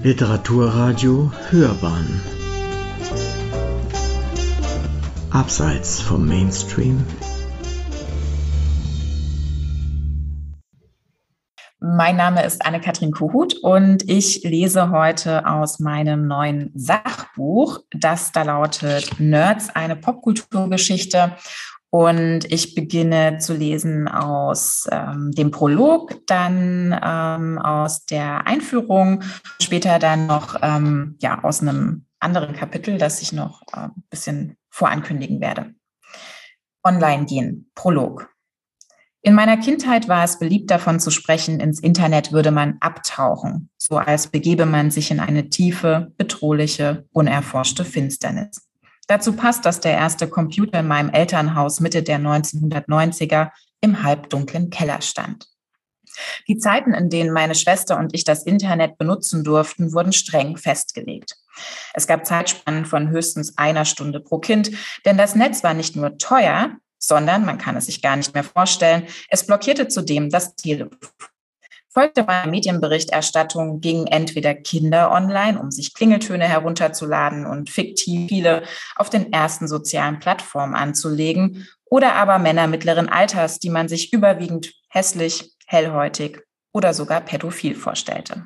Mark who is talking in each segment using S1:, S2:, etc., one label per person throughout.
S1: Literaturradio Hörbahn Abseits vom Mainstream
S2: Mein Name ist Anne-Kathrin Kuhut und ich lese heute aus meinem neuen Sachbuch, das da lautet Nerds, eine Popkulturgeschichte. Und ich beginne zu lesen aus ähm, dem Prolog, dann ähm, aus der Einführung, später dann noch ähm, ja, aus einem anderen Kapitel, das ich noch äh, ein bisschen vorankündigen werde. Online gehen, Prolog. In meiner Kindheit war es beliebt davon zu sprechen, ins Internet würde man abtauchen, so als begebe man sich in eine tiefe, bedrohliche, unerforschte Finsternis. Dazu passt, dass der erste Computer in meinem Elternhaus Mitte der 1990er im halbdunklen Keller stand. Die Zeiten, in denen meine Schwester und ich das Internet benutzen durften, wurden streng festgelegt. Es gab Zeitspannen von höchstens einer Stunde pro Kind, denn das Netz war nicht nur teuer, sondern, man kann es sich gar nicht mehr vorstellen, es blockierte zudem das Telefon folgte meiner Medienberichterstattung, gingen entweder Kinder online, um sich Klingeltöne herunterzuladen und fiktiv viele auf den ersten sozialen Plattformen anzulegen, oder aber Männer mittleren Alters, die man sich überwiegend hässlich, hellhäutig oder sogar pädophil vorstellte.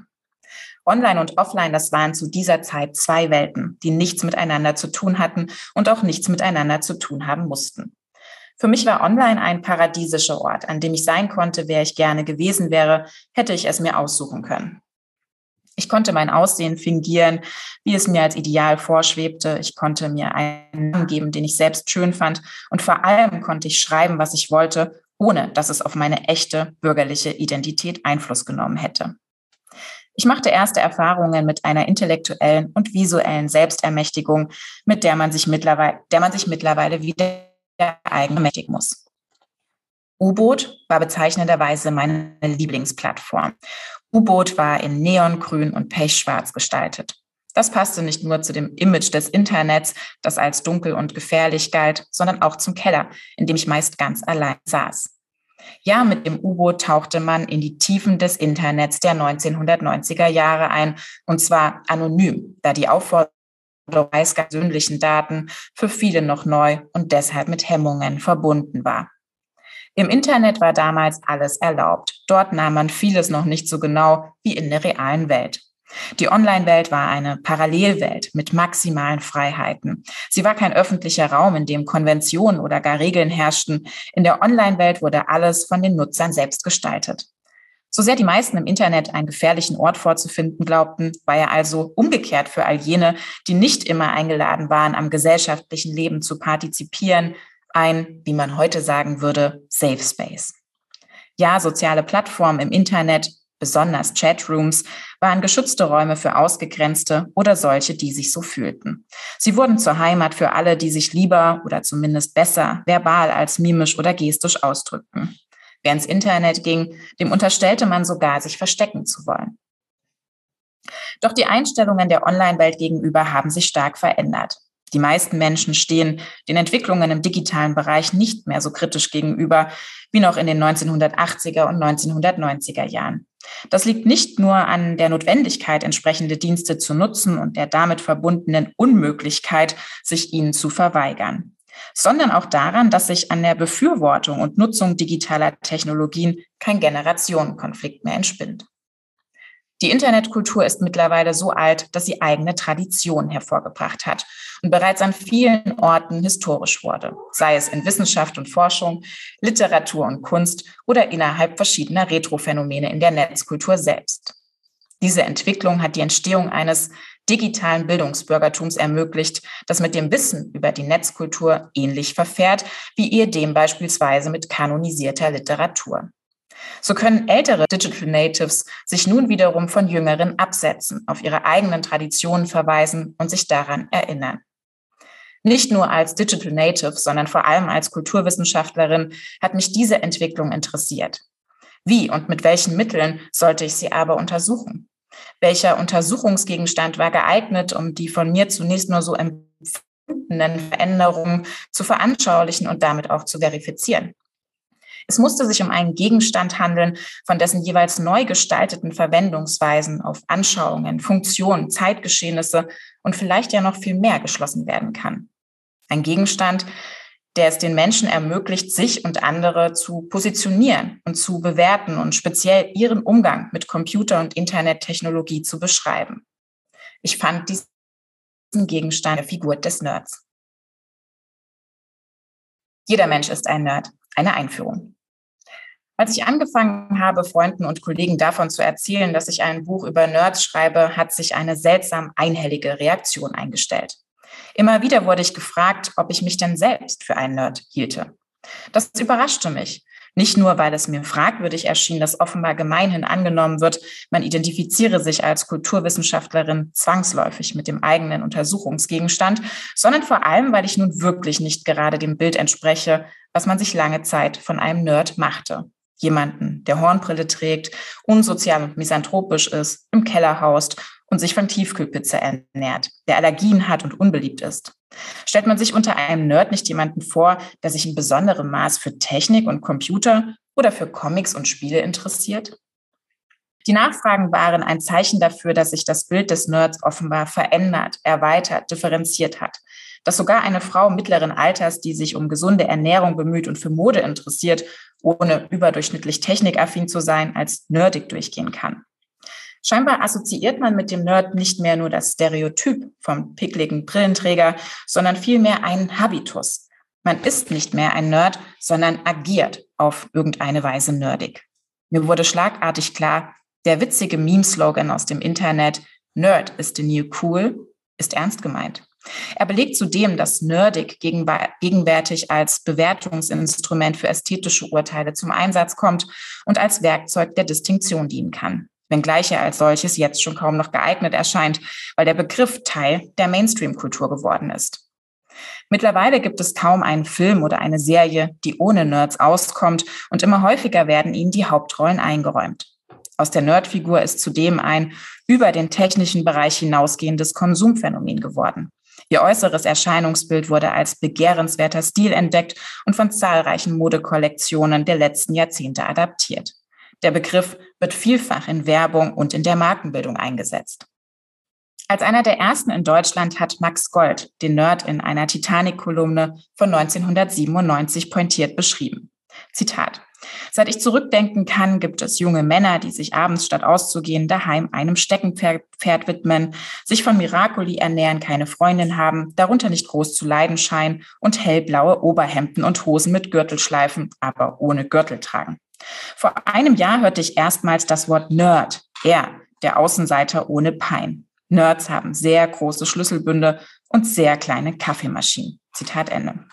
S2: Online und offline, das waren zu dieser Zeit zwei Welten, die nichts miteinander zu tun hatten und auch nichts miteinander zu tun haben mussten. Für mich war online ein paradiesischer Ort, an dem ich sein konnte, wer ich gerne gewesen wäre, hätte ich es mir aussuchen können. Ich konnte mein Aussehen fingieren, wie es mir als Ideal vorschwebte. Ich konnte mir einen Namen geben, den ich selbst schön fand. Und vor allem konnte ich schreiben, was ich wollte, ohne dass es auf meine echte bürgerliche Identität Einfluss genommen hätte. Ich machte erste Erfahrungen mit einer intellektuellen und visuellen Selbstermächtigung, mit der man sich mittlerweile, der man sich mittlerweile wieder eigene mächtigen muss. U-Boot war bezeichnenderweise meine Lieblingsplattform. U-Boot war in Neongrün und Pechschwarz gestaltet. Das passte nicht nur zu dem Image des Internets, das als dunkel und gefährlich galt, sondern auch zum Keller, in dem ich meist ganz allein saß. Ja, mit dem U-Boot tauchte man in die Tiefen des Internets der 1990er Jahre ein, und zwar anonym, da die Aufforderung persönlichen Daten für viele noch neu und deshalb mit Hemmungen verbunden war. Im Internet war damals alles erlaubt. Dort nahm man vieles noch nicht so genau wie in der realen Welt. Die Online-Welt war eine Parallelwelt mit maximalen Freiheiten. Sie war kein öffentlicher Raum, in dem Konventionen oder gar Regeln herrschten. In der Online-Welt wurde alles von den Nutzern selbst gestaltet. So sehr die meisten im Internet einen gefährlichen Ort vorzufinden glaubten, war er also umgekehrt für all jene, die nicht immer eingeladen waren, am gesellschaftlichen Leben zu partizipieren, ein, wie man heute sagen würde, Safe Space. Ja, soziale Plattformen im Internet, besonders Chatrooms, waren geschützte Räume für Ausgegrenzte oder solche, die sich so fühlten. Sie wurden zur Heimat für alle, die sich lieber oder zumindest besser verbal als mimisch oder gestisch ausdrückten. Wer ins Internet ging, dem unterstellte man sogar, sich verstecken zu wollen. Doch die Einstellungen der Online-Welt gegenüber haben sich stark verändert. Die meisten Menschen stehen den Entwicklungen im digitalen Bereich nicht mehr so kritisch gegenüber wie noch in den 1980er und 1990er Jahren. Das liegt nicht nur an der Notwendigkeit, entsprechende Dienste zu nutzen und der damit verbundenen Unmöglichkeit, sich ihnen zu verweigern sondern auch daran, dass sich an der Befürwortung und Nutzung digitaler Technologien kein Generationenkonflikt mehr entspinnt. Die Internetkultur ist mittlerweile so alt, dass sie eigene Traditionen hervorgebracht hat und bereits an vielen Orten historisch wurde, sei es in Wissenschaft und Forschung, Literatur und Kunst oder innerhalb verschiedener Retrophänomene in der Netzkultur selbst. Diese Entwicklung hat die Entstehung eines digitalen Bildungsbürgertums ermöglicht, das mit dem Wissen über die Netzkultur ähnlich verfährt, wie ihr dem beispielsweise mit kanonisierter Literatur. So können ältere Digital Natives sich nun wiederum von jüngeren absetzen, auf ihre eigenen Traditionen verweisen und sich daran erinnern. Nicht nur als Digital Native, sondern vor allem als Kulturwissenschaftlerin hat mich diese Entwicklung interessiert. Wie und mit welchen Mitteln sollte ich sie aber untersuchen? Welcher Untersuchungsgegenstand war geeignet, um die von mir zunächst nur so empfundenen Veränderungen zu veranschaulichen und damit auch zu verifizieren. Es musste sich um einen Gegenstand handeln, von dessen jeweils neu gestalteten Verwendungsweisen auf Anschauungen, Funktionen, Zeitgeschehnisse und vielleicht ja noch viel mehr geschlossen werden kann. Ein Gegenstand, der es den Menschen ermöglicht, sich und andere zu positionieren und zu bewerten und speziell ihren Umgang mit Computer- und Internettechnologie zu beschreiben. Ich fand diesen Gegenstand der Figur des Nerds. Jeder Mensch ist ein Nerd. Eine Einführung. Als ich angefangen habe, Freunden und Kollegen davon zu erzählen, dass ich ein Buch über Nerds schreibe, hat sich eine seltsam einhellige Reaktion eingestellt. Immer wieder wurde ich gefragt, ob ich mich denn selbst für einen Nerd hielte. Das überraschte mich. Nicht nur, weil es mir fragwürdig erschien, dass offenbar gemeinhin angenommen wird, man identifiziere sich als Kulturwissenschaftlerin zwangsläufig mit dem eigenen Untersuchungsgegenstand, sondern vor allem, weil ich nun wirklich nicht gerade dem Bild entspreche, was man sich lange Zeit von einem Nerd machte jemanden, der Hornbrille trägt, unsozial und misanthropisch ist, im Keller haust und sich von Tiefkühlpizza ernährt, der Allergien hat und unbeliebt ist. Stellt man sich unter einem Nerd nicht jemanden vor, der sich in besonderem Maß für Technik und Computer oder für Comics und Spiele interessiert? Die Nachfragen waren ein Zeichen dafür, dass sich das Bild des Nerds offenbar verändert, erweitert, differenziert hat. Dass sogar eine Frau mittleren Alters, die sich um gesunde Ernährung bemüht und für Mode interessiert, ohne überdurchschnittlich technikaffin zu sein, als nerdig durchgehen kann. Scheinbar assoziiert man mit dem Nerd nicht mehr nur das Stereotyp vom pickligen Brillenträger, sondern vielmehr einen Habitus. Man ist nicht mehr ein Nerd, sondern agiert auf irgendeine Weise nerdig. Mir wurde schlagartig klar, der witzige Meme-Slogan aus dem Internet, Nerd is the new cool, ist ernst gemeint. Er belegt zudem, dass Nerdig gegenwärtig als Bewertungsinstrument für ästhetische Urteile zum Einsatz kommt und als Werkzeug der Distinktion dienen kann, wenngleich er als solches jetzt schon kaum noch geeignet erscheint, weil der Begriff Teil der Mainstream-Kultur geworden ist. Mittlerweile gibt es kaum einen Film oder eine Serie, die ohne Nerds auskommt und immer häufiger werden ihnen die Hauptrollen eingeräumt. Aus der Nerdfigur ist zudem ein über den technischen Bereich hinausgehendes Konsumphänomen geworden. Ihr äußeres Erscheinungsbild wurde als begehrenswerter Stil entdeckt und von zahlreichen Modekollektionen der letzten Jahrzehnte adaptiert. Der Begriff wird vielfach in Werbung und in der Markenbildung eingesetzt. Als einer der ersten in Deutschland hat Max Gold den Nerd in einer Titanic-Kolumne von 1997 pointiert beschrieben. Zitat. Seit ich zurückdenken kann, gibt es junge Männer, die sich abends statt auszugehen daheim einem Steckenpferd widmen, sich von Miracoli ernähren, keine Freundin haben, darunter nicht groß zu leiden scheinen und hellblaue Oberhemden und Hosen mit Gürtelschleifen, aber ohne Gürtel tragen. Vor einem Jahr hörte ich erstmals das Wort Nerd, er, der Außenseiter ohne Pein. Nerds haben sehr große Schlüsselbünde und sehr kleine Kaffeemaschinen. Zitat Ende.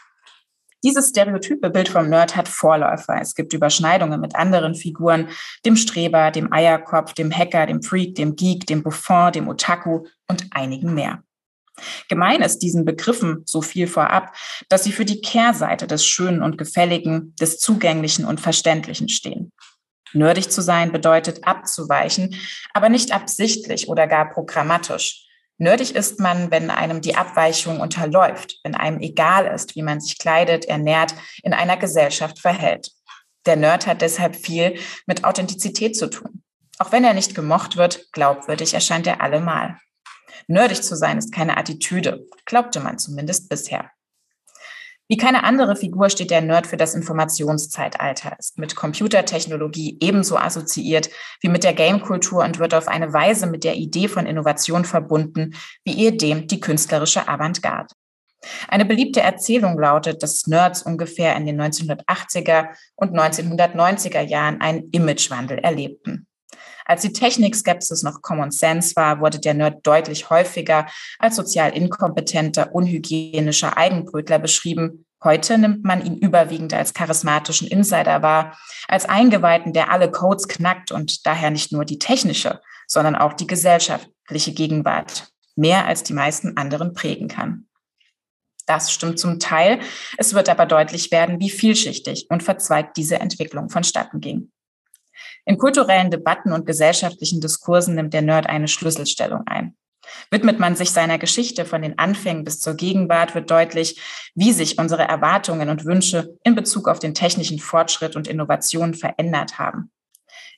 S2: Dieses stereotype Bild vom Nerd hat Vorläufer. Es gibt Überschneidungen mit anderen Figuren, dem Streber, dem Eierkopf, dem Hacker, dem Freak, dem Geek, dem Buffon, dem Otaku und einigen mehr. Gemein ist diesen Begriffen so viel vorab, dass sie für die Kehrseite des Schönen und Gefälligen, des Zugänglichen und Verständlichen stehen. Nerdig zu sein bedeutet abzuweichen, aber nicht absichtlich oder gar programmatisch. Nerdig ist man, wenn einem die Abweichung unterläuft, wenn einem egal ist, wie man sich kleidet, ernährt, in einer Gesellschaft verhält. Der Nerd hat deshalb viel mit Authentizität zu tun. Auch wenn er nicht gemocht wird, glaubwürdig erscheint er allemal. Nerdig zu sein ist keine Attitüde, glaubte man zumindest bisher. Wie keine andere Figur steht der Nerd für das Informationszeitalter, ist mit Computertechnologie ebenso assoziiert wie mit der Gamekultur und wird auf eine Weise mit der Idee von Innovation verbunden, wie ehedem die künstlerische Avantgarde. Eine beliebte Erzählung lautet, dass Nerds ungefähr in den 1980er und 1990er Jahren einen Imagewandel erlebten. Als die Technikskepsis noch Common Sense war, wurde der Nerd deutlich häufiger als sozial inkompetenter, unhygienischer Eigenbrötler beschrieben. Heute nimmt man ihn überwiegend als charismatischen Insider wahr, als Eingeweihten, der alle Codes knackt und daher nicht nur die technische, sondern auch die gesellschaftliche Gegenwart mehr als die meisten anderen prägen kann. Das stimmt zum Teil. Es wird aber deutlich werden, wie vielschichtig und verzweigt diese Entwicklung vonstatten ging. In kulturellen Debatten und gesellschaftlichen Diskursen nimmt der Nerd eine Schlüsselstellung ein. Widmet man sich seiner Geschichte von den Anfängen bis zur Gegenwart, wird deutlich, wie sich unsere Erwartungen und Wünsche in Bezug auf den technischen Fortschritt und Innovation verändert haben.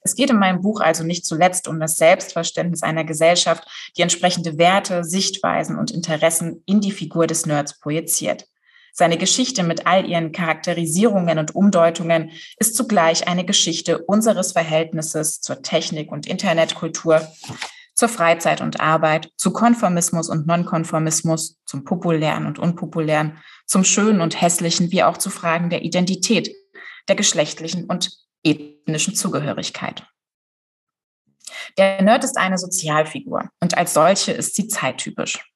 S2: Es geht in meinem Buch also nicht zuletzt um das Selbstverständnis einer Gesellschaft, die entsprechende Werte, Sichtweisen und Interessen in die Figur des Nerds projiziert. Seine Geschichte mit all ihren Charakterisierungen und Umdeutungen ist zugleich eine Geschichte unseres Verhältnisses zur Technik und Internetkultur, zur Freizeit und Arbeit, zu Konformismus und Nonkonformismus, zum Populären und Unpopulären, zum Schönen und Hässlichen, wie auch zu Fragen der Identität, der geschlechtlichen und ethnischen Zugehörigkeit. Der Nerd ist eine Sozialfigur und als solche ist sie zeittypisch.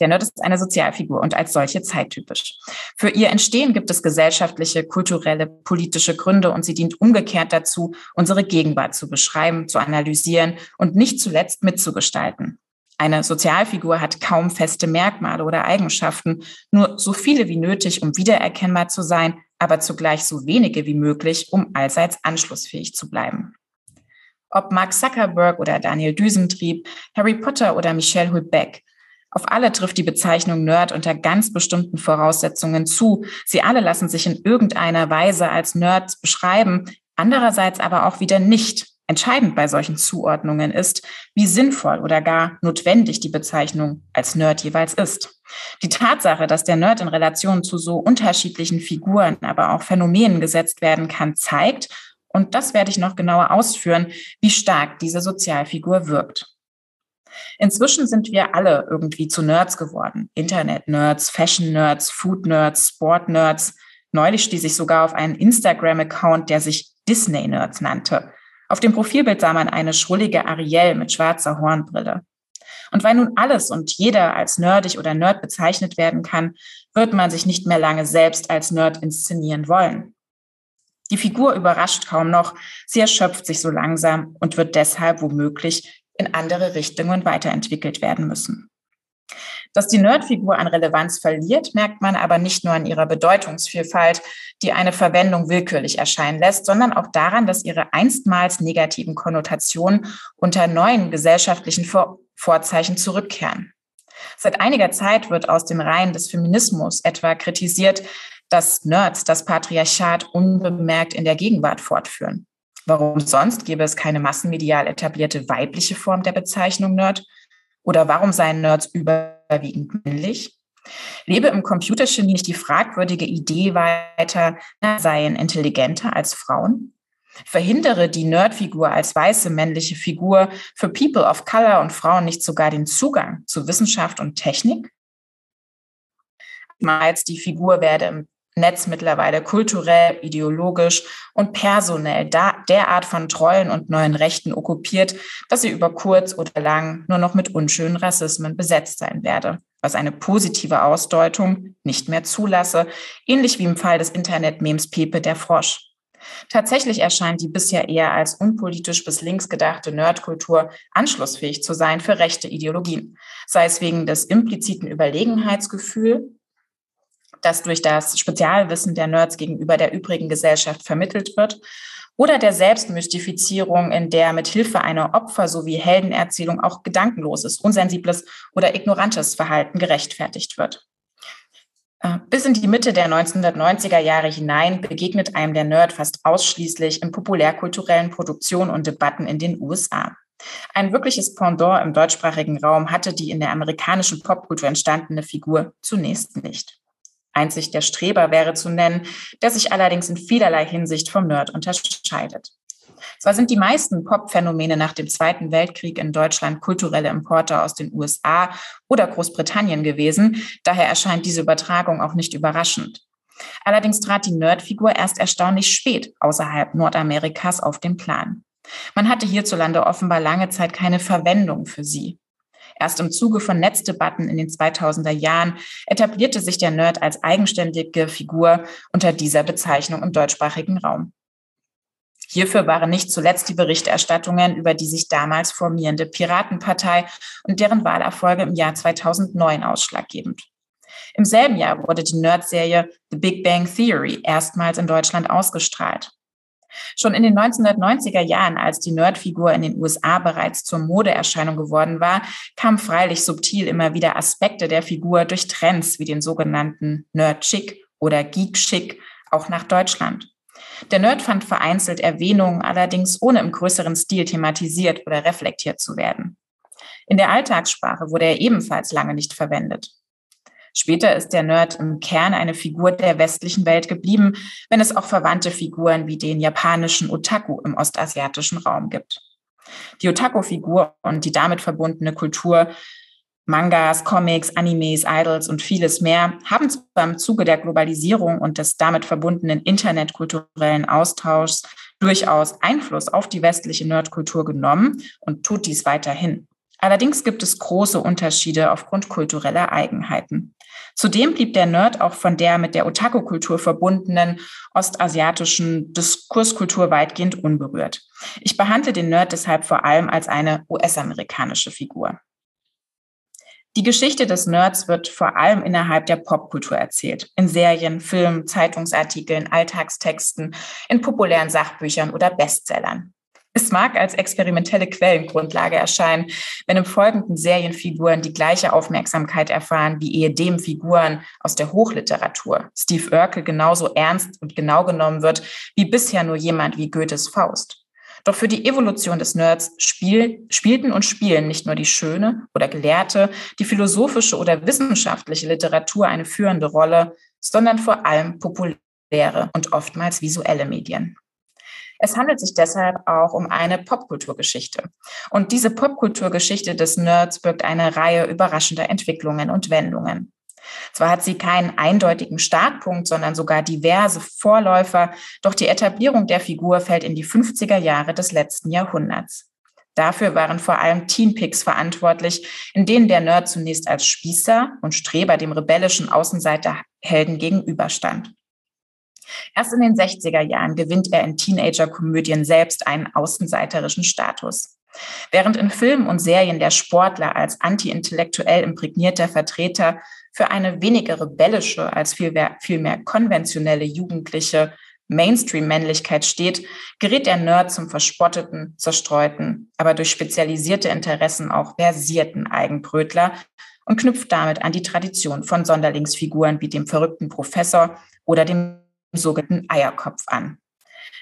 S2: Der Nerd ist eine Sozialfigur und als solche zeittypisch. Für ihr Entstehen gibt es gesellschaftliche, kulturelle, politische Gründe und sie dient umgekehrt dazu, unsere Gegenwart zu beschreiben, zu analysieren und nicht zuletzt mitzugestalten. Eine Sozialfigur hat kaum feste Merkmale oder Eigenschaften, nur so viele wie nötig, um wiedererkennbar zu sein, aber zugleich so wenige wie möglich, um allseits anschlussfähig zu bleiben. Ob Mark Zuckerberg oder Daniel Düsentrieb, Harry Potter oder Michelle Houellebecq, auf alle trifft die Bezeichnung Nerd unter ganz bestimmten Voraussetzungen zu. Sie alle lassen sich in irgendeiner Weise als Nerds beschreiben, andererseits aber auch wieder nicht. Entscheidend bei solchen Zuordnungen ist, wie sinnvoll oder gar notwendig die Bezeichnung als Nerd jeweils ist. Die Tatsache, dass der Nerd in Relation zu so unterschiedlichen Figuren, aber auch Phänomenen gesetzt werden kann, zeigt, und das werde ich noch genauer ausführen, wie stark diese Sozialfigur wirkt. Inzwischen sind wir alle irgendwie zu Nerds geworden. Internet-Nerds, Fashion-Nerds, Food-Nerds, Sport-Nerds. Neulich stieß ich sogar auf einen Instagram-Account, der sich Disney-Nerds nannte. Auf dem Profilbild sah man eine schrullige Ariel mit schwarzer Hornbrille. Und weil nun alles und jeder als nerdig oder Nerd bezeichnet werden kann, wird man sich nicht mehr lange selbst als Nerd inszenieren wollen. Die Figur überrascht kaum noch, sie erschöpft sich so langsam und wird deshalb womöglich in andere Richtungen weiterentwickelt werden müssen. Dass die Nerdfigur an Relevanz verliert, merkt man aber nicht nur an ihrer Bedeutungsvielfalt, die eine Verwendung willkürlich erscheinen lässt, sondern auch daran, dass ihre einstmals negativen Konnotationen unter neuen gesellschaftlichen Vor Vorzeichen zurückkehren. Seit einiger Zeit wird aus den Reihen des Feminismus etwa kritisiert, dass Nerds das Patriarchat unbemerkt in der Gegenwart fortführen. Warum sonst gäbe es keine massenmedial etablierte weibliche Form der Bezeichnung Nerd? Oder warum seien Nerds überwiegend männlich? Lebe im Computergenie nicht die fragwürdige Idee weiter, seien intelligenter als Frauen? Verhindere die Nerdfigur als weiße männliche Figur für People of Color und Frauen nicht sogar den Zugang zu Wissenschaft und Technik? Meist die Figur werde im Netz mittlerweile kulturell, ideologisch und personell derart von Trollen und neuen Rechten okkupiert, dass sie über kurz oder lang nur noch mit unschönen Rassismen besetzt sein werde, was eine positive Ausdeutung nicht mehr zulasse, ähnlich wie im Fall des Internet-Memes Pepe der Frosch. Tatsächlich erscheint die bisher eher als unpolitisch bis links gedachte Nerdkultur anschlussfähig zu sein für rechte Ideologien, sei es wegen des impliziten Überlegenheitsgefühls das durch das Spezialwissen der Nerds gegenüber der übrigen Gesellschaft vermittelt wird, oder der Selbstmystifizierung, in der mit Hilfe einer Opfer- sowie Heldenerzählung auch gedankenloses, unsensibles oder ignorantes Verhalten gerechtfertigt wird. Äh, bis in die Mitte der 1990er Jahre hinein begegnet einem der Nerd fast ausschließlich in populärkulturellen Produktionen und Debatten in den USA. Ein wirkliches Pendant im deutschsprachigen Raum hatte die in der amerikanischen Popkultur entstandene Figur zunächst nicht. Einzig der Streber wäre zu nennen, der sich allerdings in vielerlei Hinsicht vom Nerd unterscheidet. Zwar sind die meisten Pop-Phänomene nach dem Zweiten Weltkrieg in Deutschland kulturelle Importe aus den USA oder Großbritannien gewesen, daher erscheint diese Übertragung auch nicht überraschend. Allerdings trat die Nerdfigur erst erstaunlich spät außerhalb Nordamerikas auf den Plan. Man hatte hierzulande offenbar lange Zeit keine Verwendung für sie. Erst im Zuge von Netzdebatten in den 2000er Jahren etablierte sich der Nerd als eigenständige Figur unter dieser Bezeichnung im deutschsprachigen Raum. Hierfür waren nicht zuletzt die Berichterstattungen über die sich damals formierende Piratenpartei und deren Wahlerfolge im Jahr 2009 ausschlaggebend. Im selben Jahr wurde die Nerd-Serie The Big Bang Theory erstmals in Deutschland ausgestrahlt. Schon in den 1990er Jahren, als die Nerdfigur in den USA bereits zur Modeerscheinung geworden war, kamen freilich subtil immer wieder Aspekte der Figur durch Trends wie den sogenannten Nerd-Chic oder Geek-Chic auch nach Deutschland. Der Nerd fand vereinzelt Erwähnungen, allerdings ohne im größeren Stil thematisiert oder reflektiert zu werden. In der Alltagssprache wurde er ebenfalls lange nicht verwendet. Später ist der Nerd im Kern eine Figur der westlichen Welt geblieben, wenn es auch verwandte Figuren wie den japanischen Otaku im ostasiatischen Raum gibt. Die Otaku-Figur und die damit verbundene Kultur Mangas, Comics, Animes, Idols und vieles mehr haben zwar im Zuge der Globalisierung und des damit verbundenen internetkulturellen Austauschs durchaus Einfluss auf die westliche Nerdkultur genommen und tut dies weiterhin. Allerdings gibt es große Unterschiede aufgrund kultureller Eigenheiten. Zudem blieb der Nerd auch von der mit der Otaku-Kultur verbundenen ostasiatischen Diskurskultur weitgehend unberührt. Ich behandle den Nerd deshalb vor allem als eine US-amerikanische Figur. Die Geschichte des Nerds wird vor allem innerhalb der Popkultur erzählt. In Serien, Filmen, Zeitungsartikeln, Alltagstexten, in populären Sachbüchern oder Bestsellern. Es mag als experimentelle Quellengrundlage erscheinen, wenn im Folgenden Serienfiguren die gleiche Aufmerksamkeit erfahren wie ehedem Figuren aus der Hochliteratur. Steve Urkel genauso ernst und genau genommen wird wie bisher nur jemand wie Goethes Faust. Doch für die Evolution des Nerds spiel, spielten und spielen nicht nur die schöne oder gelehrte, die philosophische oder wissenschaftliche Literatur eine führende Rolle, sondern vor allem populäre und oftmals visuelle Medien. Es handelt sich deshalb auch um eine Popkulturgeschichte. Und diese Popkulturgeschichte des Nerds birgt eine Reihe überraschender Entwicklungen und Wendungen. Zwar hat sie keinen eindeutigen Startpunkt, sondern sogar diverse Vorläufer, doch die Etablierung der Figur fällt in die 50er Jahre des letzten Jahrhunderts. Dafür waren vor allem Teenpics verantwortlich, in denen der Nerd zunächst als Spießer und Streber dem rebellischen Außenseiterhelden gegenüberstand. Erst in den 60er Jahren gewinnt er in Teenager-Komödien selbst einen außenseiterischen Status. Während in Filmen und Serien der Sportler als anti-intellektuell imprägnierter Vertreter für eine weniger rebellische als vielmehr, vielmehr konventionelle jugendliche Mainstream-Männlichkeit steht, gerät der Nerd zum verspotteten, zerstreuten, aber durch spezialisierte Interessen auch versierten Eigenbrötler und knüpft damit an die Tradition von Sonderlingsfiguren wie dem verrückten Professor oder dem sogenannten Eierkopf an.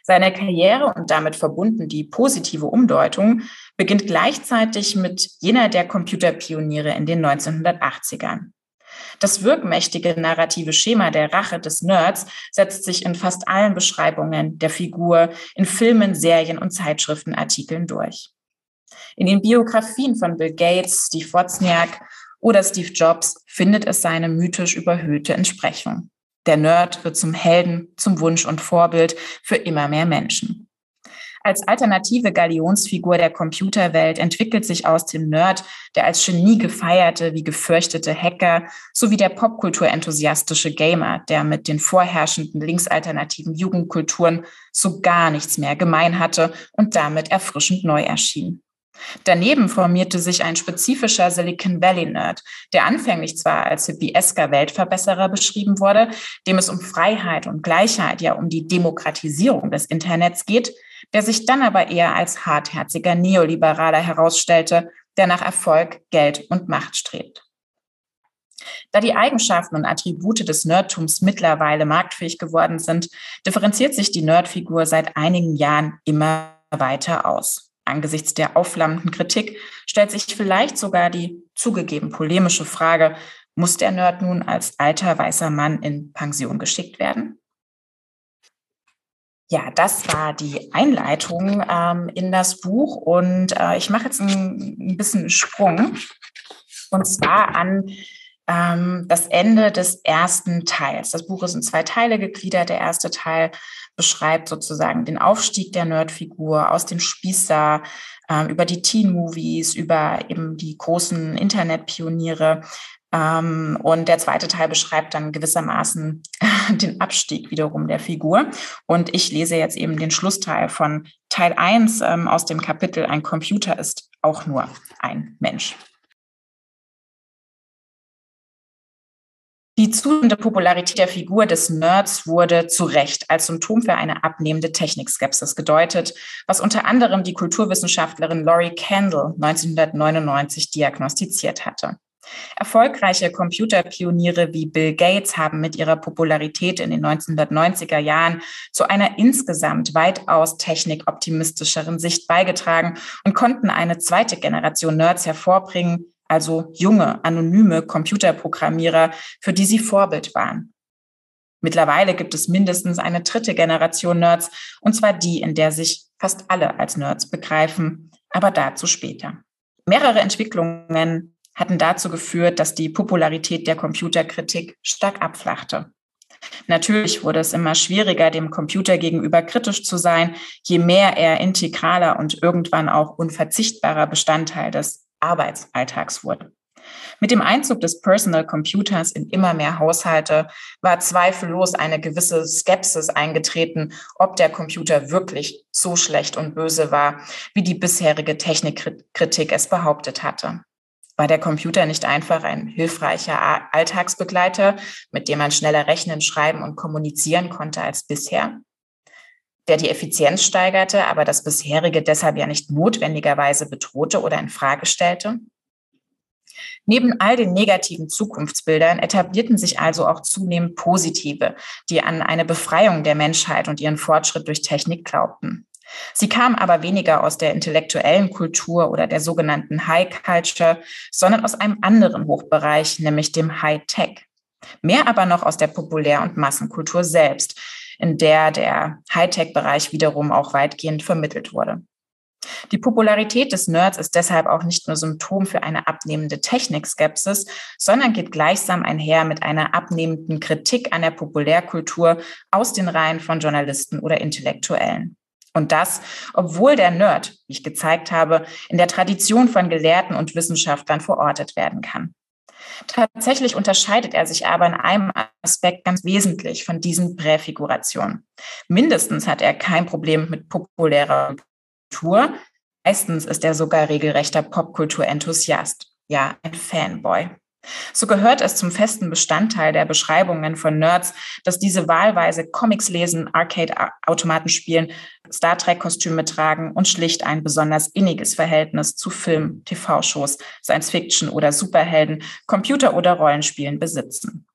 S2: Seine Karriere und damit verbunden die positive Umdeutung beginnt gleichzeitig mit jener der Computerpioniere in den 1980ern. Das wirkmächtige narrative Schema der Rache des Nerds setzt sich in fast allen Beschreibungen der Figur in Filmen, Serien und Zeitschriftenartikeln durch. In den Biografien von Bill Gates, Steve Wozniak oder Steve Jobs findet es seine mythisch überhöhte Entsprechung. Der Nerd wird zum Helden, zum Wunsch und Vorbild für immer mehr Menschen. Als alternative Galionsfigur der Computerwelt entwickelt sich aus dem Nerd der als Genie gefeierte wie gefürchtete Hacker sowie der popkulturenthusiastische Gamer, der mit den vorherrschenden linksalternativen Jugendkulturen so gar nichts mehr gemein hatte und damit erfrischend neu erschien. Daneben formierte sich ein spezifischer Silicon Valley Nerd, der anfänglich zwar als hippiesker Weltverbesserer beschrieben wurde, dem es um Freiheit und Gleichheit, ja um die Demokratisierung des Internets geht, der sich dann aber eher als hartherziger Neoliberaler herausstellte, der nach Erfolg, Geld und Macht strebt. Da die Eigenschaften und Attribute des Nerdtums mittlerweile marktfähig geworden sind, differenziert sich die Nerdfigur seit einigen Jahren immer weiter aus. Angesichts der aufflammenden Kritik stellt sich vielleicht sogar die zugegeben polemische Frage, muss der Nerd nun als alter weißer Mann in Pension geschickt werden? Ja, das war die Einleitung ähm, in das Buch und äh, ich mache jetzt einen, ein bisschen Sprung und zwar an ähm, das Ende des ersten Teils. Das Buch ist in zwei Teile gegliedert. Der erste Teil beschreibt sozusagen den Aufstieg der Nerdfigur aus dem Spießer äh, über die Teen-Movies, über eben die großen Internetpioniere. Ähm, und der zweite Teil beschreibt dann gewissermaßen den Abstieg wiederum der Figur. Und ich lese jetzt eben den Schlussteil von Teil 1 ähm, aus dem Kapitel Ein Computer ist auch nur ein Mensch. Die zunehmende Popularität der Figur des Nerds wurde zu Recht als Symptom für eine abnehmende Technikskepsis gedeutet, was unter anderem die Kulturwissenschaftlerin Laurie Kendall 1999 diagnostiziert hatte. Erfolgreiche Computerpioniere wie Bill Gates haben mit ihrer Popularität in den 1990er Jahren zu einer insgesamt weitaus technikoptimistischeren Sicht beigetragen und konnten eine zweite Generation Nerds hervorbringen, also junge, anonyme Computerprogrammierer, für die sie Vorbild waren. Mittlerweile gibt es mindestens eine dritte Generation Nerds, und zwar die, in der sich fast alle als Nerds begreifen, aber dazu später. Mehrere Entwicklungen hatten dazu geführt, dass die Popularität der Computerkritik stark abflachte. Natürlich wurde es immer schwieriger, dem Computer gegenüber kritisch zu sein, je mehr er integraler und irgendwann auch unverzichtbarer Bestandteil des Arbeitsalltags wurde. Mit dem Einzug des Personal Computers in immer mehr Haushalte war zweifellos eine gewisse Skepsis eingetreten, ob der Computer wirklich so schlecht und böse war, wie die bisherige Technikkritik es behauptet hatte. War der Computer nicht einfach ein hilfreicher Alltagsbegleiter, mit dem man schneller rechnen, schreiben und kommunizieren konnte als bisher? Der die Effizienz steigerte, aber das bisherige deshalb ja nicht notwendigerweise bedrohte oder in Frage stellte? Neben all den negativen Zukunftsbildern etablierten sich also auch zunehmend positive, die an eine Befreiung der Menschheit und ihren Fortschritt durch Technik glaubten. Sie kamen aber weniger aus der intellektuellen Kultur oder der sogenannten High Culture, sondern aus einem anderen Hochbereich, nämlich dem High Tech. Mehr aber noch aus der Populär- und Massenkultur selbst, in der der Hightech-Bereich wiederum auch weitgehend vermittelt wurde. Die Popularität des Nerds ist deshalb auch nicht nur Symptom für eine abnehmende Technikskepsis, sondern geht gleichsam einher mit einer abnehmenden Kritik an der Populärkultur aus den Reihen von Journalisten oder Intellektuellen. Und das, obwohl der Nerd, wie ich gezeigt habe, in der Tradition von Gelehrten und Wissenschaftlern verortet werden kann. Tatsächlich unterscheidet er sich aber in einem Aspekt ganz wesentlich von diesen Präfigurationen. Mindestens hat er kein Problem mit populärer Kultur. Meistens ist er sogar regelrechter Popkultur-Enthusiast. Ja, ein Fanboy. So gehört es zum festen Bestandteil der Beschreibungen von Nerds, dass diese wahlweise Comics lesen, Arcade-Automaten spielen, Star Trek-Kostüme tragen und schlicht ein besonders inniges Verhältnis zu Film, TV-Shows, Science-Fiction oder Superhelden, Computer- oder Rollenspielen besitzen.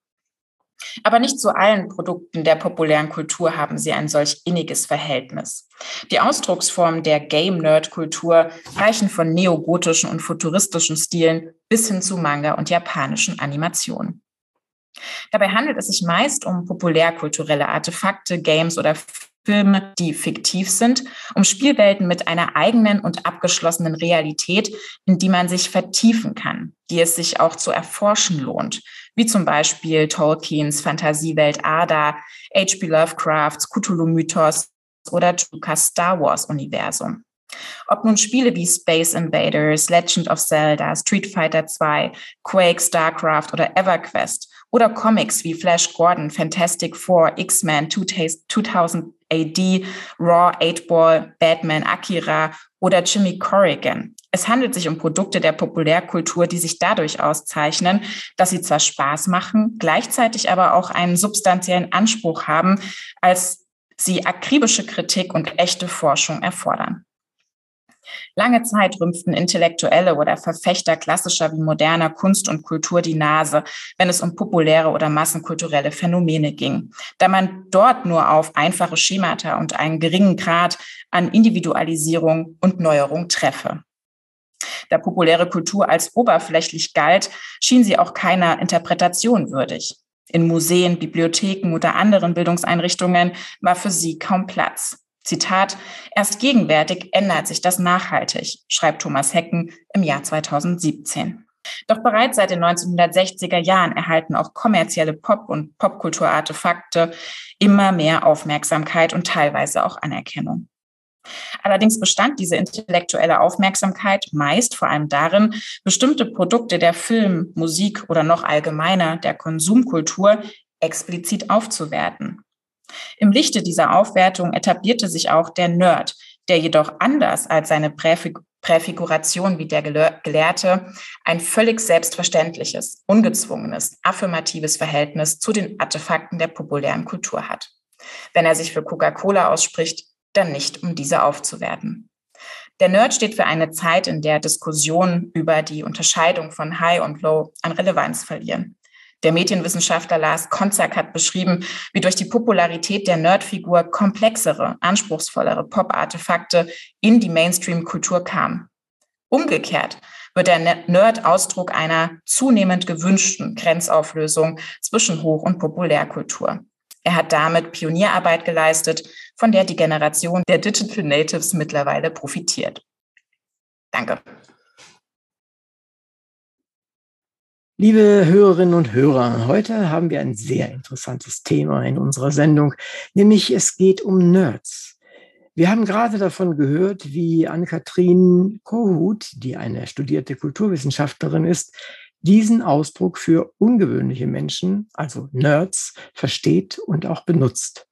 S2: Aber nicht zu allen Produkten der populären Kultur haben sie ein solch inniges Verhältnis. Die Ausdrucksformen der Game-Nerd-Kultur reichen von neogotischen und futuristischen Stilen bis hin zu Manga und japanischen Animationen. Dabei handelt es sich meist um populärkulturelle Artefakte, Games oder Filme, die fiktiv sind, um Spielwelten mit einer eigenen und abgeschlossenen Realität, in die man sich vertiefen kann, die es sich auch zu erforschen lohnt, wie zum Beispiel Tolkiens Fantasiewelt Ada, H.P. Lovecrafts Cthulhu-Mythos oder Lucas Star Wars-Universum. Ob nun Spiele wie Space Invaders, Legend of Zelda, Street Fighter 2, Quake, StarCraft oder EverQuest oder Comics wie Flash Gordon, Fantastic Four, X-Men 2000 AD, Raw, 8-Ball, Batman, Akira oder Jimmy Corrigan. Es handelt sich um Produkte der Populärkultur, die sich dadurch auszeichnen, dass sie zwar Spaß machen, gleichzeitig aber auch einen substanziellen Anspruch haben, als sie akribische Kritik und echte Forschung erfordern. Lange Zeit rümpften Intellektuelle oder Verfechter klassischer wie moderner Kunst und Kultur die Nase, wenn es um populäre oder massenkulturelle Phänomene ging, da man dort nur auf einfache Schemata und einen geringen Grad an Individualisierung und Neuerung treffe. Da populäre Kultur als oberflächlich galt, schien sie auch keiner Interpretation würdig. In Museen, Bibliotheken oder anderen Bildungseinrichtungen war für sie kaum Platz. Zitat, erst gegenwärtig ändert sich das nachhaltig, schreibt Thomas Hecken im Jahr 2017. Doch bereits seit den 1960er Jahren erhalten auch kommerzielle Pop- und Popkulturartefakte immer mehr Aufmerksamkeit und teilweise auch Anerkennung. Allerdings bestand diese intellektuelle Aufmerksamkeit meist vor allem darin, bestimmte Produkte der Film, Musik oder noch allgemeiner der Konsumkultur explizit aufzuwerten. Im Lichte dieser Aufwertung etablierte sich auch der Nerd, der jedoch anders als seine Präfiguration wie der Gelehrte ein völlig selbstverständliches, ungezwungenes, affirmatives Verhältnis zu den Artefakten der populären Kultur hat. Wenn er sich für Coca-Cola ausspricht, dann nicht, um diese aufzuwerten. Der Nerd steht für eine Zeit, in der Diskussionen über die Unterscheidung von High und Low an Relevanz verlieren. Der Medienwissenschaftler Lars Konzak hat beschrieben, wie durch die Popularität der Nerdfigur komplexere, anspruchsvollere Pop-Artefakte in die Mainstream-Kultur kamen. Umgekehrt wird der Nerd Ausdruck einer zunehmend gewünschten Grenzauflösung zwischen Hoch- und Populärkultur. Er hat damit Pionierarbeit geleistet, von der die Generation der Digital Natives mittlerweile profitiert. Danke.
S3: Liebe Hörerinnen und Hörer, heute haben wir ein sehr interessantes Thema in unserer Sendung, nämlich es geht um Nerds. Wir haben gerade davon gehört, wie Anne-Kathrin Kohut, die eine studierte Kulturwissenschaftlerin ist, diesen Ausdruck für ungewöhnliche Menschen, also Nerds, versteht und auch benutzt.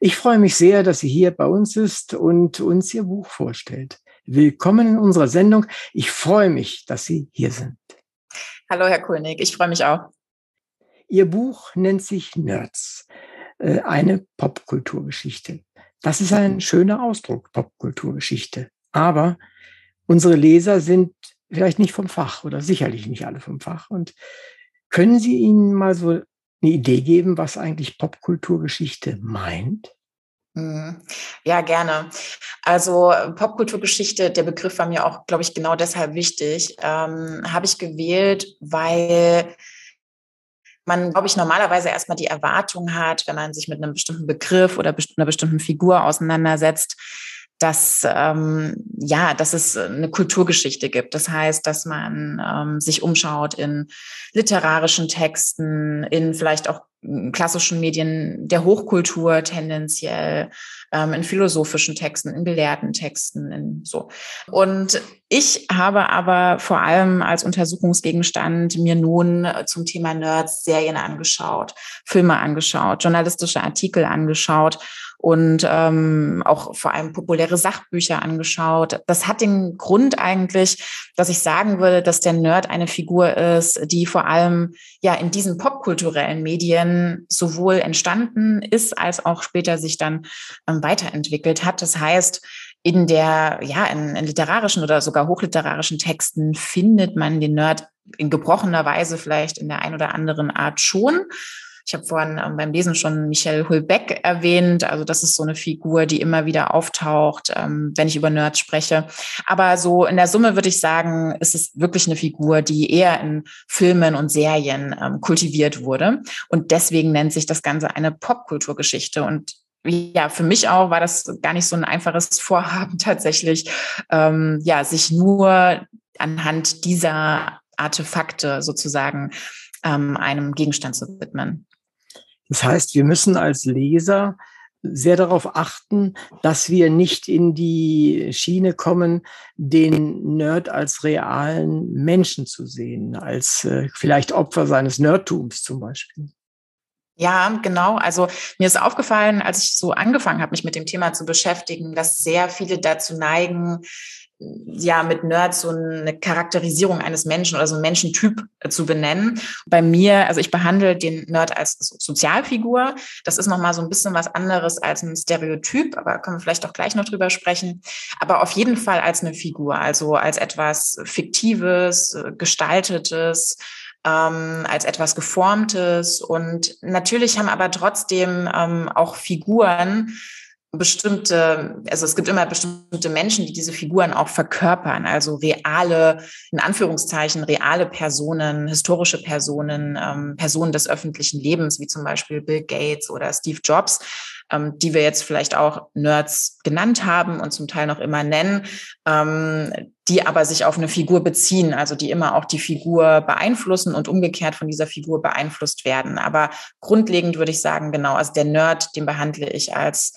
S3: Ich freue mich sehr, dass sie hier bei uns ist und uns ihr Buch vorstellt. Willkommen in unserer Sendung. Ich freue mich, dass Sie hier sind.
S2: Hallo, Herr König, ich freue mich auch.
S3: Ihr Buch nennt sich Nerds, äh, eine Popkulturgeschichte. Das ist ein schöner Ausdruck, Popkulturgeschichte. Aber unsere Leser sind vielleicht nicht vom Fach oder sicherlich nicht alle vom Fach. Und können Sie ihnen mal so eine Idee geben, was eigentlich Popkulturgeschichte meint?
S2: Mhm. Ja, gerne. Also Popkulturgeschichte, der Begriff war mir auch, glaube ich, genau deshalb wichtig. Ähm, Habe ich gewählt, weil man, glaube ich, normalerweise erstmal die Erwartung hat, wenn man sich mit einem bestimmten Begriff oder einer bestimmten Figur auseinandersetzt, dass ähm, ja, dass es eine Kulturgeschichte gibt. Das heißt, dass man ähm, sich umschaut in literarischen Texten, in vielleicht auch klassischen Medien der Hochkultur tendenziell, ähm, in philosophischen Texten, in gelehrten Texten, in so. Und ich habe aber vor allem als Untersuchungsgegenstand mir nun zum Thema Nerds Serien angeschaut, Filme angeschaut, journalistische Artikel angeschaut und ähm, auch vor allem populäre Sachbücher angeschaut. Das hat den Grund eigentlich, dass ich sagen würde, dass der Nerd eine Figur ist, die vor allem ja in diesen popkulturellen Medien sowohl entstanden ist, als auch später sich dann ähm, weiterentwickelt hat. Das heißt, in der, ja, in, in literarischen oder sogar hochliterarischen Texten findet man den Nerd in gebrochener Weise vielleicht in der ein oder anderen Art schon. Ich habe vorhin ähm, beim Lesen schon Michel Hulbeck erwähnt. Also das ist so eine Figur, die immer wieder auftaucht, ähm, wenn ich über Nerds spreche. Aber so in der Summe würde ich sagen, ist es wirklich eine Figur, die eher in Filmen und Serien ähm, kultiviert wurde. Und deswegen nennt sich das Ganze eine Popkulturgeschichte. Und ja, für mich auch war das gar nicht so ein einfaches Vorhaben tatsächlich, ähm, ja, sich nur anhand dieser Artefakte sozusagen ähm, einem Gegenstand zu widmen.
S3: Das heißt, wir müssen als Leser sehr darauf achten, dass wir nicht in die Schiene kommen, den Nerd als realen Menschen zu sehen, als äh, vielleicht Opfer seines Nerdtums zum Beispiel.
S2: Ja, genau. Also mir ist aufgefallen, als ich so angefangen habe, mich mit dem Thema zu beschäftigen, dass sehr viele dazu neigen, ja mit Nerds so eine Charakterisierung eines Menschen oder so einen Menschentyp äh, zu benennen. Bei mir, also ich behandle den Nerd als Sozialfigur. Das ist nochmal so ein bisschen was anderes als ein Stereotyp, aber können wir vielleicht auch gleich noch drüber sprechen. Aber auf jeden Fall als eine Figur, also als etwas Fiktives, äh, Gestaltetes, ähm, als etwas Geformtes. Und natürlich haben aber trotzdem ähm, auch Figuren bestimmte, also es gibt immer bestimmte Menschen, die diese Figuren auch verkörpern, also reale, in Anführungszeichen, reale Personen, historische Personen, ähm, Personen des öffentlichen Lebens, wie zum Beispiel Bill Gates oder Steve Jobs, ähm, die wir jetzt vielleicht auch Nerds genannt haben und zum Teil noch immer nennen, ähm, die aber sich auf eine Figur beziehen, also die immer auch die Figur beeinflussen und umgekehrt von dieser Figur beeinflusst werden. Aber grundlegend würde ich sagen, genau, also der Nerd, den behandle ich als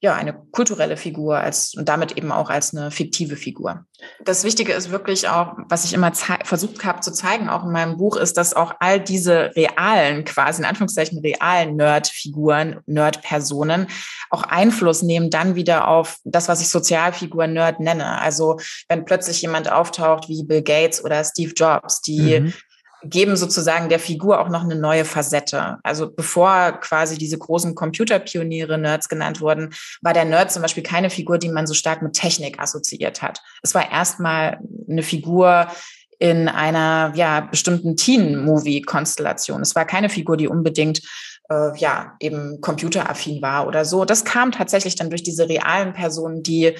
S2: ja, eine kulturelle Figur als und damit eben auch als eine fiktive Figur. Das Wichtige ist wirklich auch, was ich immer versucht habe zu zeigen, auch in meinem Buch, ist, dass auch all diese realen, quasi in Anführungszeichen realen Nerd-Figuren, Nerd-Personen auch Einfluss nehmen dann wieder auf das, was ich Sozialfigur Nerd nenne. Also wenn plötzlich jemand auftaucht wie Bill Gates oder Steve Jobs, die mhm geben sozusagen der Figur auch noch eine neue Facette. Also bevor quasi diese großen Computerpioniere Nerds genannt wurden, war der Nerd zum Beispiel keine Figur, die man so stark mit Technik assoziiert hat. Es war erstmal eine Figur in einer ja bestimmten Teen-Movie-Konstellation. Es war keine Figur, die unbedingt äh, ja eben computeraffin war oder so. Das kam tatsächlich dann durch diese realen Personen, die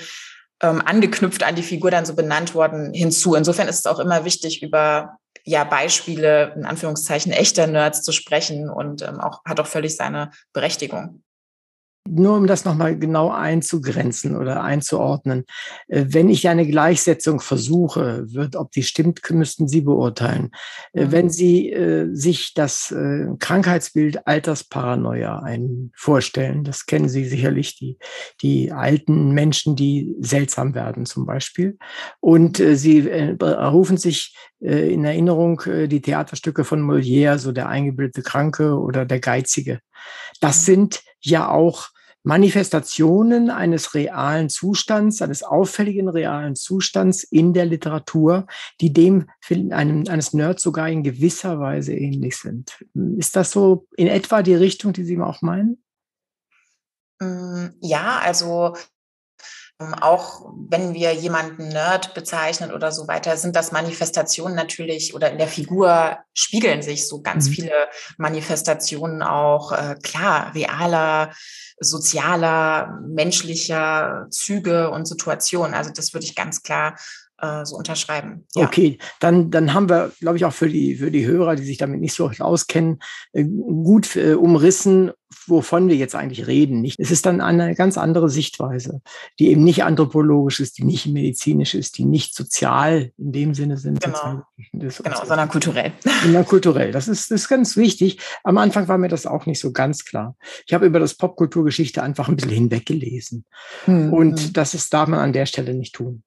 S2: ähm, angeknüpft an die Figur dann so benannt worden hinzu. Insofern ist es auch immer wichtig, über ja Beispiele in Anführungszeichen echter Nerds zu sprechen und ähm, auch hat auch völlig seine Berechtigung.
S3: Nur um das nochmal genau einzugrenzen oder einzuordnen. Äh, wenn ich eine Gleichsetzung versuche, wird, ob die stimmt, müssten Sie beurteilen. Äh, mhm. Wenn Sie äh, sich das äh, Krankheitsbild Altersparanoia ein vorstellen, das kennen Sie sicherlich, die, die alten Menschen, die seltsam werden zum Beispiel. Und äh, Sie äh, rufen sich in Erinnerung die Theaterstücke von Molière, so der eingebildete Kranke oder der Geizige. Das mhm. sind ja auch Manifestationen eines realen Zustands, eines auffälligen realen Zustands in der Literatur, die dem einem, eines Nerds sogar in gewisser Weise ähnlich sind. Ist das so in etwa die Richtung, die Sie auch meinen?
S2: Mm, ja, also auch wenn wir jemanden Nerd bezeichnen oder so weiter, sind das Manifestationen natürlich oder in der Figur spiegeln sich so ganz mhm. viele Manifestationen auch, äh, klar, realer, sozialer, menschlicher Züge und Situationen. Also das würde ich ganz klar äh, so unterschreiben.
S3: Ja. Okay, dann, dann haben wir, glaube ich, auch für die, für die Hörer, die sich damit nicht so auskennen, äh, gut äh, umrissen, wovon wir jetzt eigentlich reden. Nicht? Es ist dann eine ganz andere Sichtweise, die eben nicht anthropologisch ist, die nicht medizinisch ist, die nicht sozial in dem Sinne sind.
S2: Genau, genau sondern kulturell.
S3: Sondern kulturell. Das ist, das ist ganz wichtig. Am Anfang war mir das auch nicht so ganz klar. Ich habe über das Popkulturgeschichte einfach ein bisschen hinweggelesen. Hm. Und hm. das ist, darf man an der Stelle nicht tun.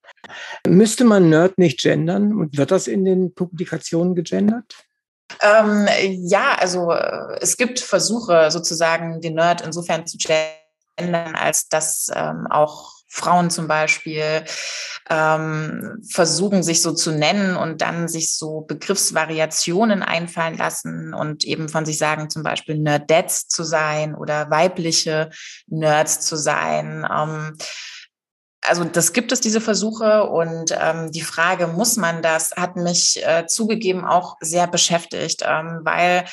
S3: Müsste man Nerd nicht gendern? Und wird das in den Publikationen gegendert?
S2: Ähm, ja, also äh, es gibt Versuche, sozusagen den Nerd insofern zu gendern, als dass ähm, auch Frauen zum Beispiel ähm, versuchen, sich so zu nennen und dann sich so Begriffsvariationen einfallen lassen und eben von sich sagen, zum Beispiel Nerdettes zu sein oder weibliche Nerds zu sein. Ähm, also das gibt es, diese Versuche. Und ähm, die Frage, muss man das, hat mich äh, zugegeben auch sehr beschäftigt, ähm, weil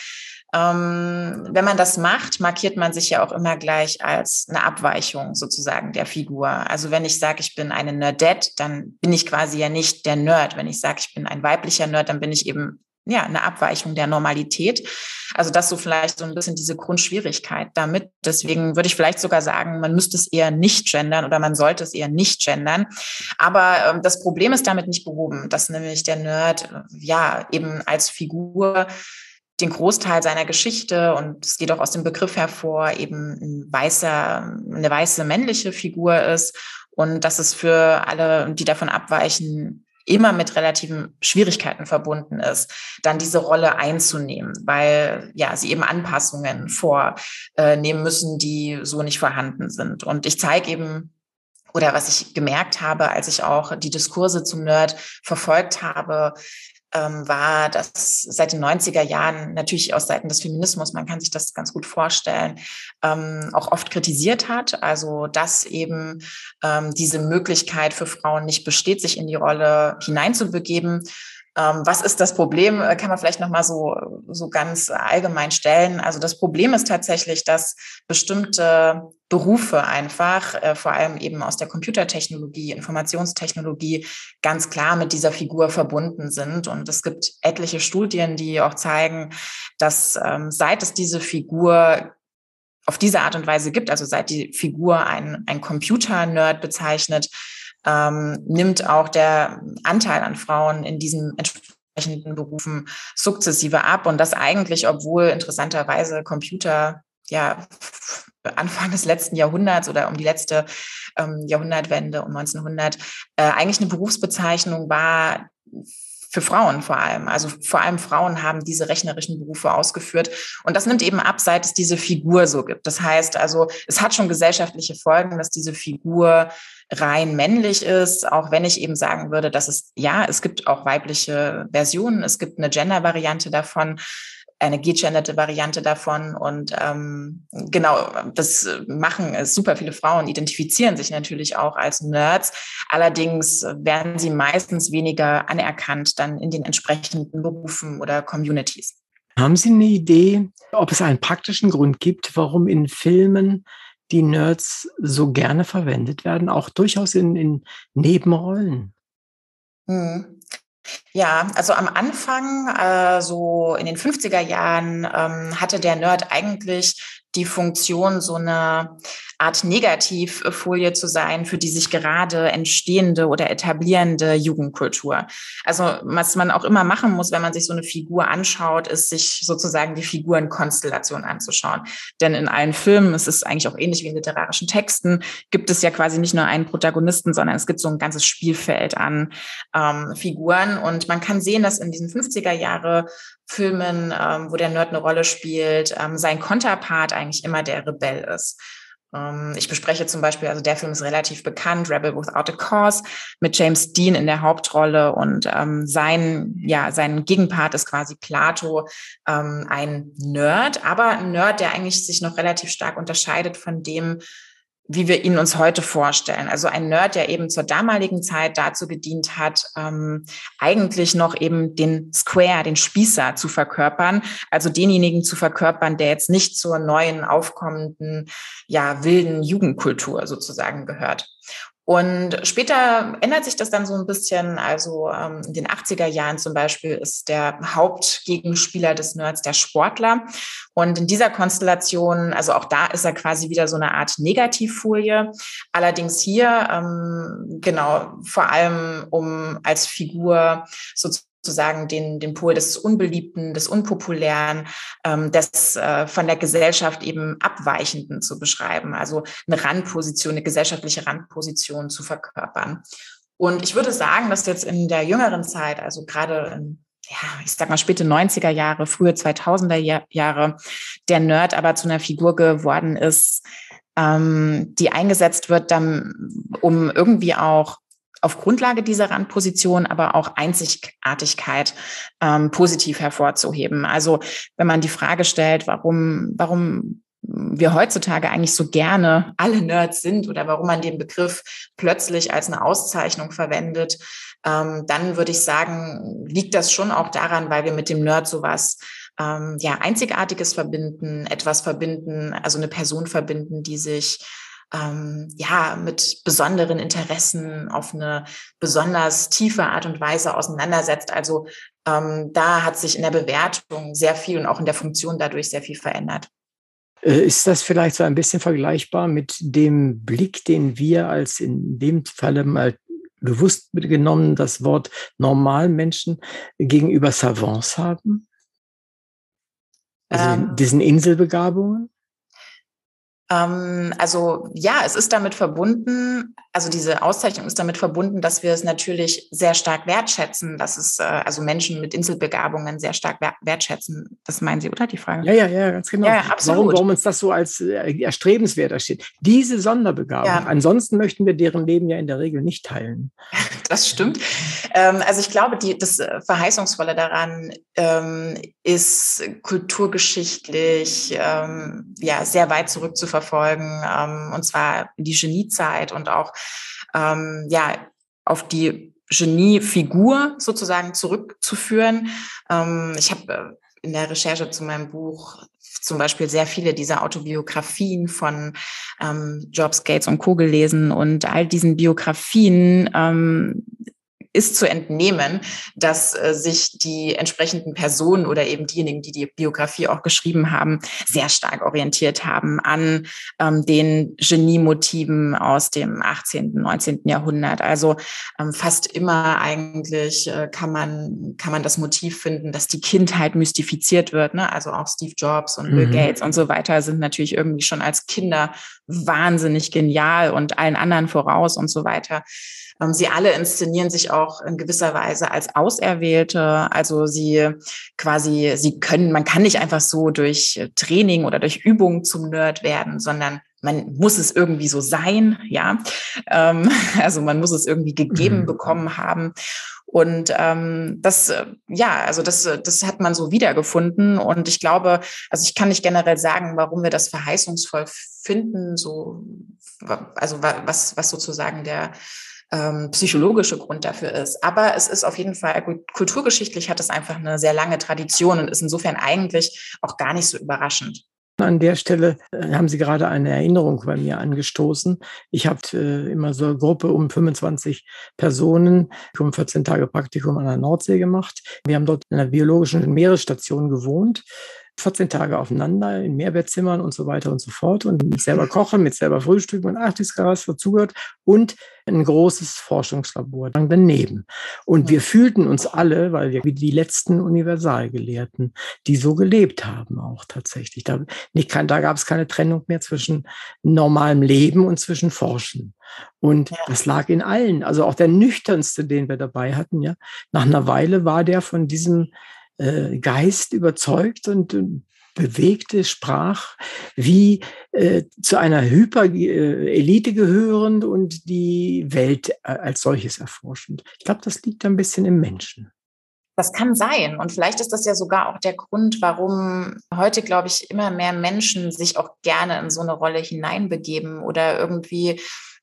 S2: ähm, wenn man das macht, markiert man sich ja auch immer gleich als eine Abweichung sozusagen der Figur. Also wenn ich sage, ich bin eine Nerdette, dann bin ich quasi ja nicht der Nerd. Wenn ich sage, ich bin ein weiblicher Nerd, dann bin ich eben ja, eine Abweichung der Normalität. Also das so vielleicht so ein bisschen diese Grundschwierigkeit damit. Deswegen würde ich vielleicht sogar sagen, man müsste es eher nicht gendern oder man sollte es eher nicht gendern. Aber ähm, das Problem ist damit nicht behoben, dass nämlich der Nerd äh, ja eben als Figur den Großteil seiner Geschichte und es geht auch aus dem Begriff hervor, eben ein weißer, eine weiße männliche Figur ist und dass es für alle, die davon abweichen, immer mit relativen Schwierigkeiten verbunden ist, dann diese Rolle einzunehmen, weil ja sie eben Anpassungen vornehmen müssen, die so nicht vorhanden sind. Und ich zeige eben oder was ich gemerkt habe, als ich auch die Diskurse zum Nerd verfolgt habe, ähm, war, dass seit den 90er Jahren natürlich aus Seiten des Feminismus, man kann sich das ganz gut vorstellen, ähm, auch oft kritisiert hat. Also dass eben ähm, diese Möglichkeit für Frauen nicht besteht, sich in die Rolle hineinzubegeben. Ähm, was ist das Problem? Äh, kann man vielleicht noch mal so so ganz allgemein stellen. Also das Problem ist tatsächlich, dass bestimmte Berufe einfach, äh, vor allem eben aus der Computertechnologie, Informationstechnologie, ganz klar mit dieser Figur verbunden sind. Und es gibt etliche Studien, die auch zeigen, dass ähm, seit es diese Figur auf diese Art und Weise gibt, also seit die Figur ein, ein Computer-Nerd bezeichnet, ähm, nimmt auch der Anteil an Frauen in diesen entsprechenden Berufen sukzessive ab. Und das eigentlich, obwohl interessanterweise Computer ja Anfang des letzten Jahrhunderts oder um die letzte ähm, Jahrhundertwende um 1900 äh, eigentlich eine Berufsbezeichnung war für Frauen vor allem. Also vor allem Frauen haben diese rechnerischen Berufe ausgeführt. Und das nimmt eben ab, seit es diese Figur so gibt. Das heißt also, es hat schon gesellschaftliche Folgen, dass diese Figur rein männlich ist, auch wenn ich eben sagen würde, dass es, ja, es gibt auch weibliche Versionen, es gibt eine Gender-Variante davon, eine gegenderte Variante davon. Und ähm, genau, das machen es super viele Frauen, identifizieren sich natürlich auch als Nerds. Allerdings werden sie meistens weniger anerkannt dann in den entsprechenden Berufen oder Communities.
S3: Haben Sie eine Idee, ob es einen praktischen Grund gibt, warum in Filmen die Nerds so gerne verwendet werden, auch durchaus in, in Nebenrollen?
S2: Hm. Ja, also am Anfang, äh, so in den 50er Jahren, ähm, hatte der Nerd eigentlich die Funktion, so eine Art Negativfolie zu sein für die sich gerade entstehende oder etablierende Jugendkultur. Also was man auch immer machen muss, wenn man sich so eine Figur anschaut, ist sich sozusagen die Figurenkonstellation anzuschauen. Denn in allen Filmen, es ist eigentlich auch ähnlich wie in literarischen Texten, gibt es ja quasi nicht nur einen Protagonisten, sondern es gibt so ein ganzes Spielfeld an ähm, Figuren. Und man kann sehen, dass in diesen 50er Jahre Filmen, ähm, wo der Nerd eine Rolle spielt, ähm, sein Konterpart eigentlich immer der Rebell ist. Ähm, ich bespreche zum Beispiel, also der Film ist relativ bekannt, Rebel Without a Cause, mit James Dean in der Hauptrolle und ähm, sein, ja, sein Gegenpart ist quasi Plato, ähm, ein Nerd, aber ein Nerd, der eigentlich sich noch relativ stark unterscheidet von dem, wie wir ihn uns heute vorstellen. Also ein Nerd, der eben zur damaligen Zeit dazu gedient hat, ähm, eigentlich noch eben den Square, den Spießer zu verkörpern, also denjenigen zu verkörpern, der jetzt nicht zur neuen aufkommenden, ja, wilden Jugendkultur sozusagen gehört. Und später ändert sich das dann so ein bisschen. Also ähm, in den 80er Jahren zum Beispiel ist der Hauptgegenspieler des Nerds der Sportler. Und in dieser Konstellation, also auch da ist er quasi wieder so eine Art Negativfolie. Allerdings hier, ähm, genau, vor allem um als Figur sozusagen sozusagen den, den Pol des Unbeliebten, des Unpopulären, ähm, des äh, von der Gesellschaft eben Abweichenden zu beschreiben, also eine Randposition, eine gesellschaftliche Randposition zu verkörpern. Und ich würde sagen, dass jetzt in der jüngeren Zeit, also gerade in ja, ich sag mal späte 90er Jahre, frühe 2000er Jahre, der Nerd aber zu einer Figur geworden ist, ähm, die eingesetzt wird, dann, um irgendwie auch auf Grundlage dieser Randposition aber auch Einzigartigkeit ähm, positiv hervorzuheben. Also wenn man die Frage stellt, warum, warum wir heutzutage eigentlich so gerne alle Nerds sind oder warum man den Begriff plötzlich als eine Auszeichnung verwendet, ähm, dann würde ich sagen, liegt das schon auch daran, weil wir mit dem Nerd sowas ähm, ja Einzigartiges verbinden, etwas verbinden, also eine Person verbinden, die sich ähm, ja mit besonderen Interessen auf eine besonders tiefe Art und Weise auseinandersetzt. Also ähm, da hat sich in der Bewertung sehr viel und auch in der Funktion dadurch sehr viel verändert.
S3: Äh, ist das vielleicht so ein bisschen vergleichbar mit dem Blick, den wir als in dem Falle mal bewusst genommen das Wort Normalmenschen gegenüber Savants haben? Also ähm, diesen Inselbegabungen?
S2: Ähm, also ja, es ist damit verbunden, also diese Auszeichnung ist damit verbunden, dass wir es natürlich sehr stark wertschätzen, dass es äh, also Menschen mit Inselbegabungen sehr stark wertschätzen. Das meinen Sie, oder die Frage?
S3: Ja, ja, ja, ganz genau. Ja, absolut. Warum, warum uns das so als äh, erstrebenswert ersteht. Diese Sonderbegabung. Ja. Ansonsten möchten wir deren Leben ja in der Regel nicht teilen.
S2: Das stimmt. Ähm, also ich glaube, die, das äh, Verheißungsvolle daran ähm, ist kulturgeschichtlich ähm, ja sehr weit zurückzuverfolgen, ähm, und zwar die Geniezeit und auch ähm, ja auf die Geniefigur sozusagen zurückzuführen. Ähm, ich habe äh, in der Recherche zu meinem Buch zum Beispiel sehr viele dieser Autobiografien von ähm, Jobs, Gates und Co. gelesen und all diesen Biografien ähm, ist zu entnehmen, dass äh, sich die entsprechenden Personen oder eben diejenigen, die die Biografie auch geschrieben haben, sehr stark orientiert haben an ähm, den Geniemotiven aus dem 18., 19. Jahrhundert. Also ähm, fast immer eigentlich äh, kann man kann man das Motiv finden, dass die Kindheit mystifiziert wird. Ne? Also auch Steve Jobs und Bill mhm. Gates und so weiter sind natürlich irgendwie schon als Kinder wahnsinnig genial und allen anderen voraus und so weiter. Ähm, sie alle inszenieren sich auch in gewisser Weise als Auserwählte. Also sie quasi, sie können, man kann nicht einfach so durch Training oder durch Übung zum Nerd werden, sondern man muss es irgendwie so sein, ja. Ähm, also man muss es irgendwie gegeben mhm. bekommen haben. Und ähm, das, ja, also das, das hat man so wiedergefunden. Und ich glaube, also ich kann nicht generell sagen, warum wir das verheißungsvoll finden, so, also was, was sozusagen der ähm, psychologische Grund dafür ist. Aber es ist auf jeden Fall, kulturgeschichtlich hat es einfach eine sehr lange Tradition und ist insofern eigentlich auch gar nicht so überraschend.
S3: An der Stelle äh, haben Sie gerade eine Erinnerung bei mir angestoßen. Ich habe äh, immer so eine Gruppe um 25 Personen, um 14 Tage Praktikum an der Nordsee gemacht. Wir haben dort in einer biologischen Meeresstation gewohnt 14 Tage aufeinander in Mehrbettzimmern und so weiter und so fort und mit selber kochen, mit selber frühstücken und ach, das was dazugehört und ein großes Forschungslabor dann daneben. Und wir fühlten uns alle, weil wir wie die letzten Universalgelehrten, die so gelebt haben auch tatsächlich. Da, nicht, da gab es keine Trennung mehr zwischen normalem Leben und zwischen Forschen. Und ja. das lag in allen. Also auch der nüchternste, den wir dabei hatten, ja. Nach einer Weile war der von diesem äh, Geist überzeugt und äh, bewegte, sprach wie äh, zu einer Hyper-Elite gehörend und die Welt äh, als solches erforschend. Ich glaube, das liegt ein bisschen im Menschen.
S2: Das kann sein. Und vielleicht ist das ja sogar auch der Grund, warum heute, glaube ich, immer mehr Menschen sich auch gerne in so eine Rolle hineinbegeben oder irgendwie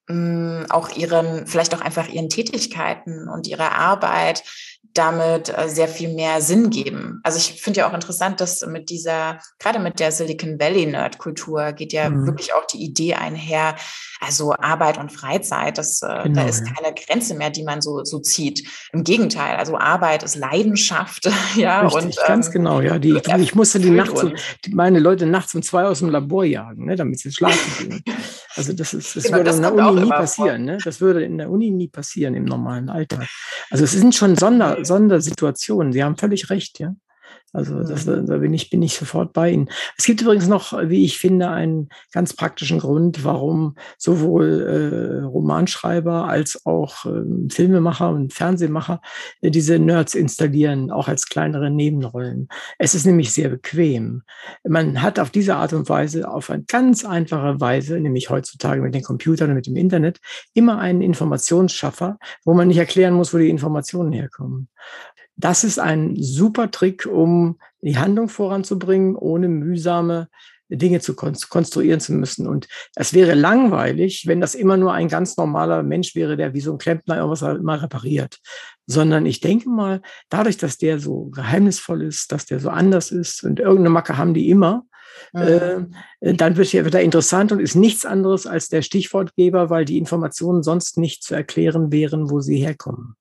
S2: mh, mm, auch ihren, vielleicht auch einfach ihren Tätigkeiten und ihrer Arbeit damit äh, sehr viel mehr Sinn geben. Also ich finde ja auch interessant, dass mit dieser, gerade mit der Silicon Valley Nerd-Kultur geht ja mhm. wirklich auch die Idee einher, also Arbeit und Freizeit, das, äh, genau, da ist ja. keine Grenze mehr, die man so, so zieht. Im Gegenteil, also Arbeit ist Leidenschaft, ja.
S3: Richtig, und, ganz ähm, genau, ja. Die, ich musste die nachts, um, meine Leute nachts um zwei aus dem Labor jagen, ne, damit sie schlafen gehen. Also das ist, das genau, würde das in der Uni nie passieren, ne? Das würde in der Uni nie passieren im normalen Alltag. Also es sind schon Sonder, Sondersituationen. Sie haben völlig recht, ja. Also das, mhm. da bin ich, bin ich sofort bei Ihnen. Es gibt übrigens noch, wie ich finde, einen ganz praktischen Grund, warum sowohl äh, Romanschreiber als auch äh, Filmemacher und Fernsehmacher äh, diese Nerds installieren, auch als kleinere Nebenrollen. Es ist nämlich sehr bequem. Man hat auf diese Art und Weise, auf eine ganz einfache Weise, nämlich heutzutage mit den Computern und mit dem Internet, immer einen Informationsschaffer, wo man nicht erklären muss, wo die Informationen herkommen. Das ist ein super Trick, um die Handlung voranzubringen, ohne mühsame Dinge zu konstruieren zu müssen. Und es wäre langweilig, wenn das immer nur ein ganz normaler Mensch wäre, der wie so ein Klempner irgendwas immer repariert. Sondern ich denke mal, dadurch, dass der so geheimnisvoll ist, dass der so anders ist und irgendeine Macke haben die immer, mhm. äh, dann wird er interessant und ist nichts anderes als der Stichwortgeber, weil die Informationen sonst nicht zu erklären wären, wo sie herkommen.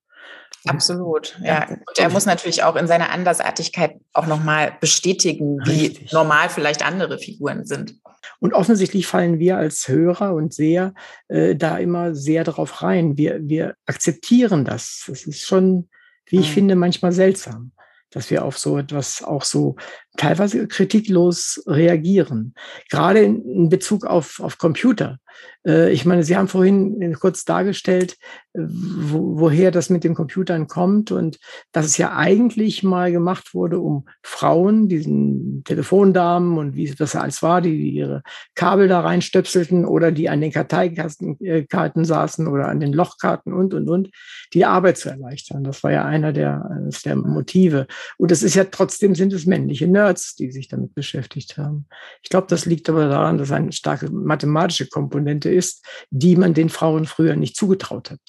S2: Absolut, ja. Und er muss natürlich auch in seiner Andersartigkeit auch nochmal bestätigen, wie Richtig. normal vielleicht andere Figuren sind.
S3: Und offensichtlich fallen wir als Hörer und Seher äh, da immer sehr darauf rein. Wir, wir akzeptieren das. Das ist schon, wie ich mhm. finde, manchmal seltsam, dass wir auf so etwas auch so teilweise kritiklos reagieren. Gerade in Bezug auf, auf Computer. Äh, ich meine, Sie haben vorhin kurz dargestellt, äh, wo, woher das mit den Computern kommt und dass es ja eigentlich mal gemacht wurde, um Frauen, diesen Telefondamen und wie das alles war, die ihre Kabel da reinstöpselten oder die an den Karteikarten äh, saßen oder an den Lochkarten und, und, und, die Arbeit zu erleichtern. Das war ja einer der, der Motive. Und es ist ja trotzdem sind es männliche Nerds, die sich damit beschäftigt haben. Ich glaube, das liegt aber daran, dass eine starke mathematische Komponente ist, die man den Frauen früher nicht zugetraut hat.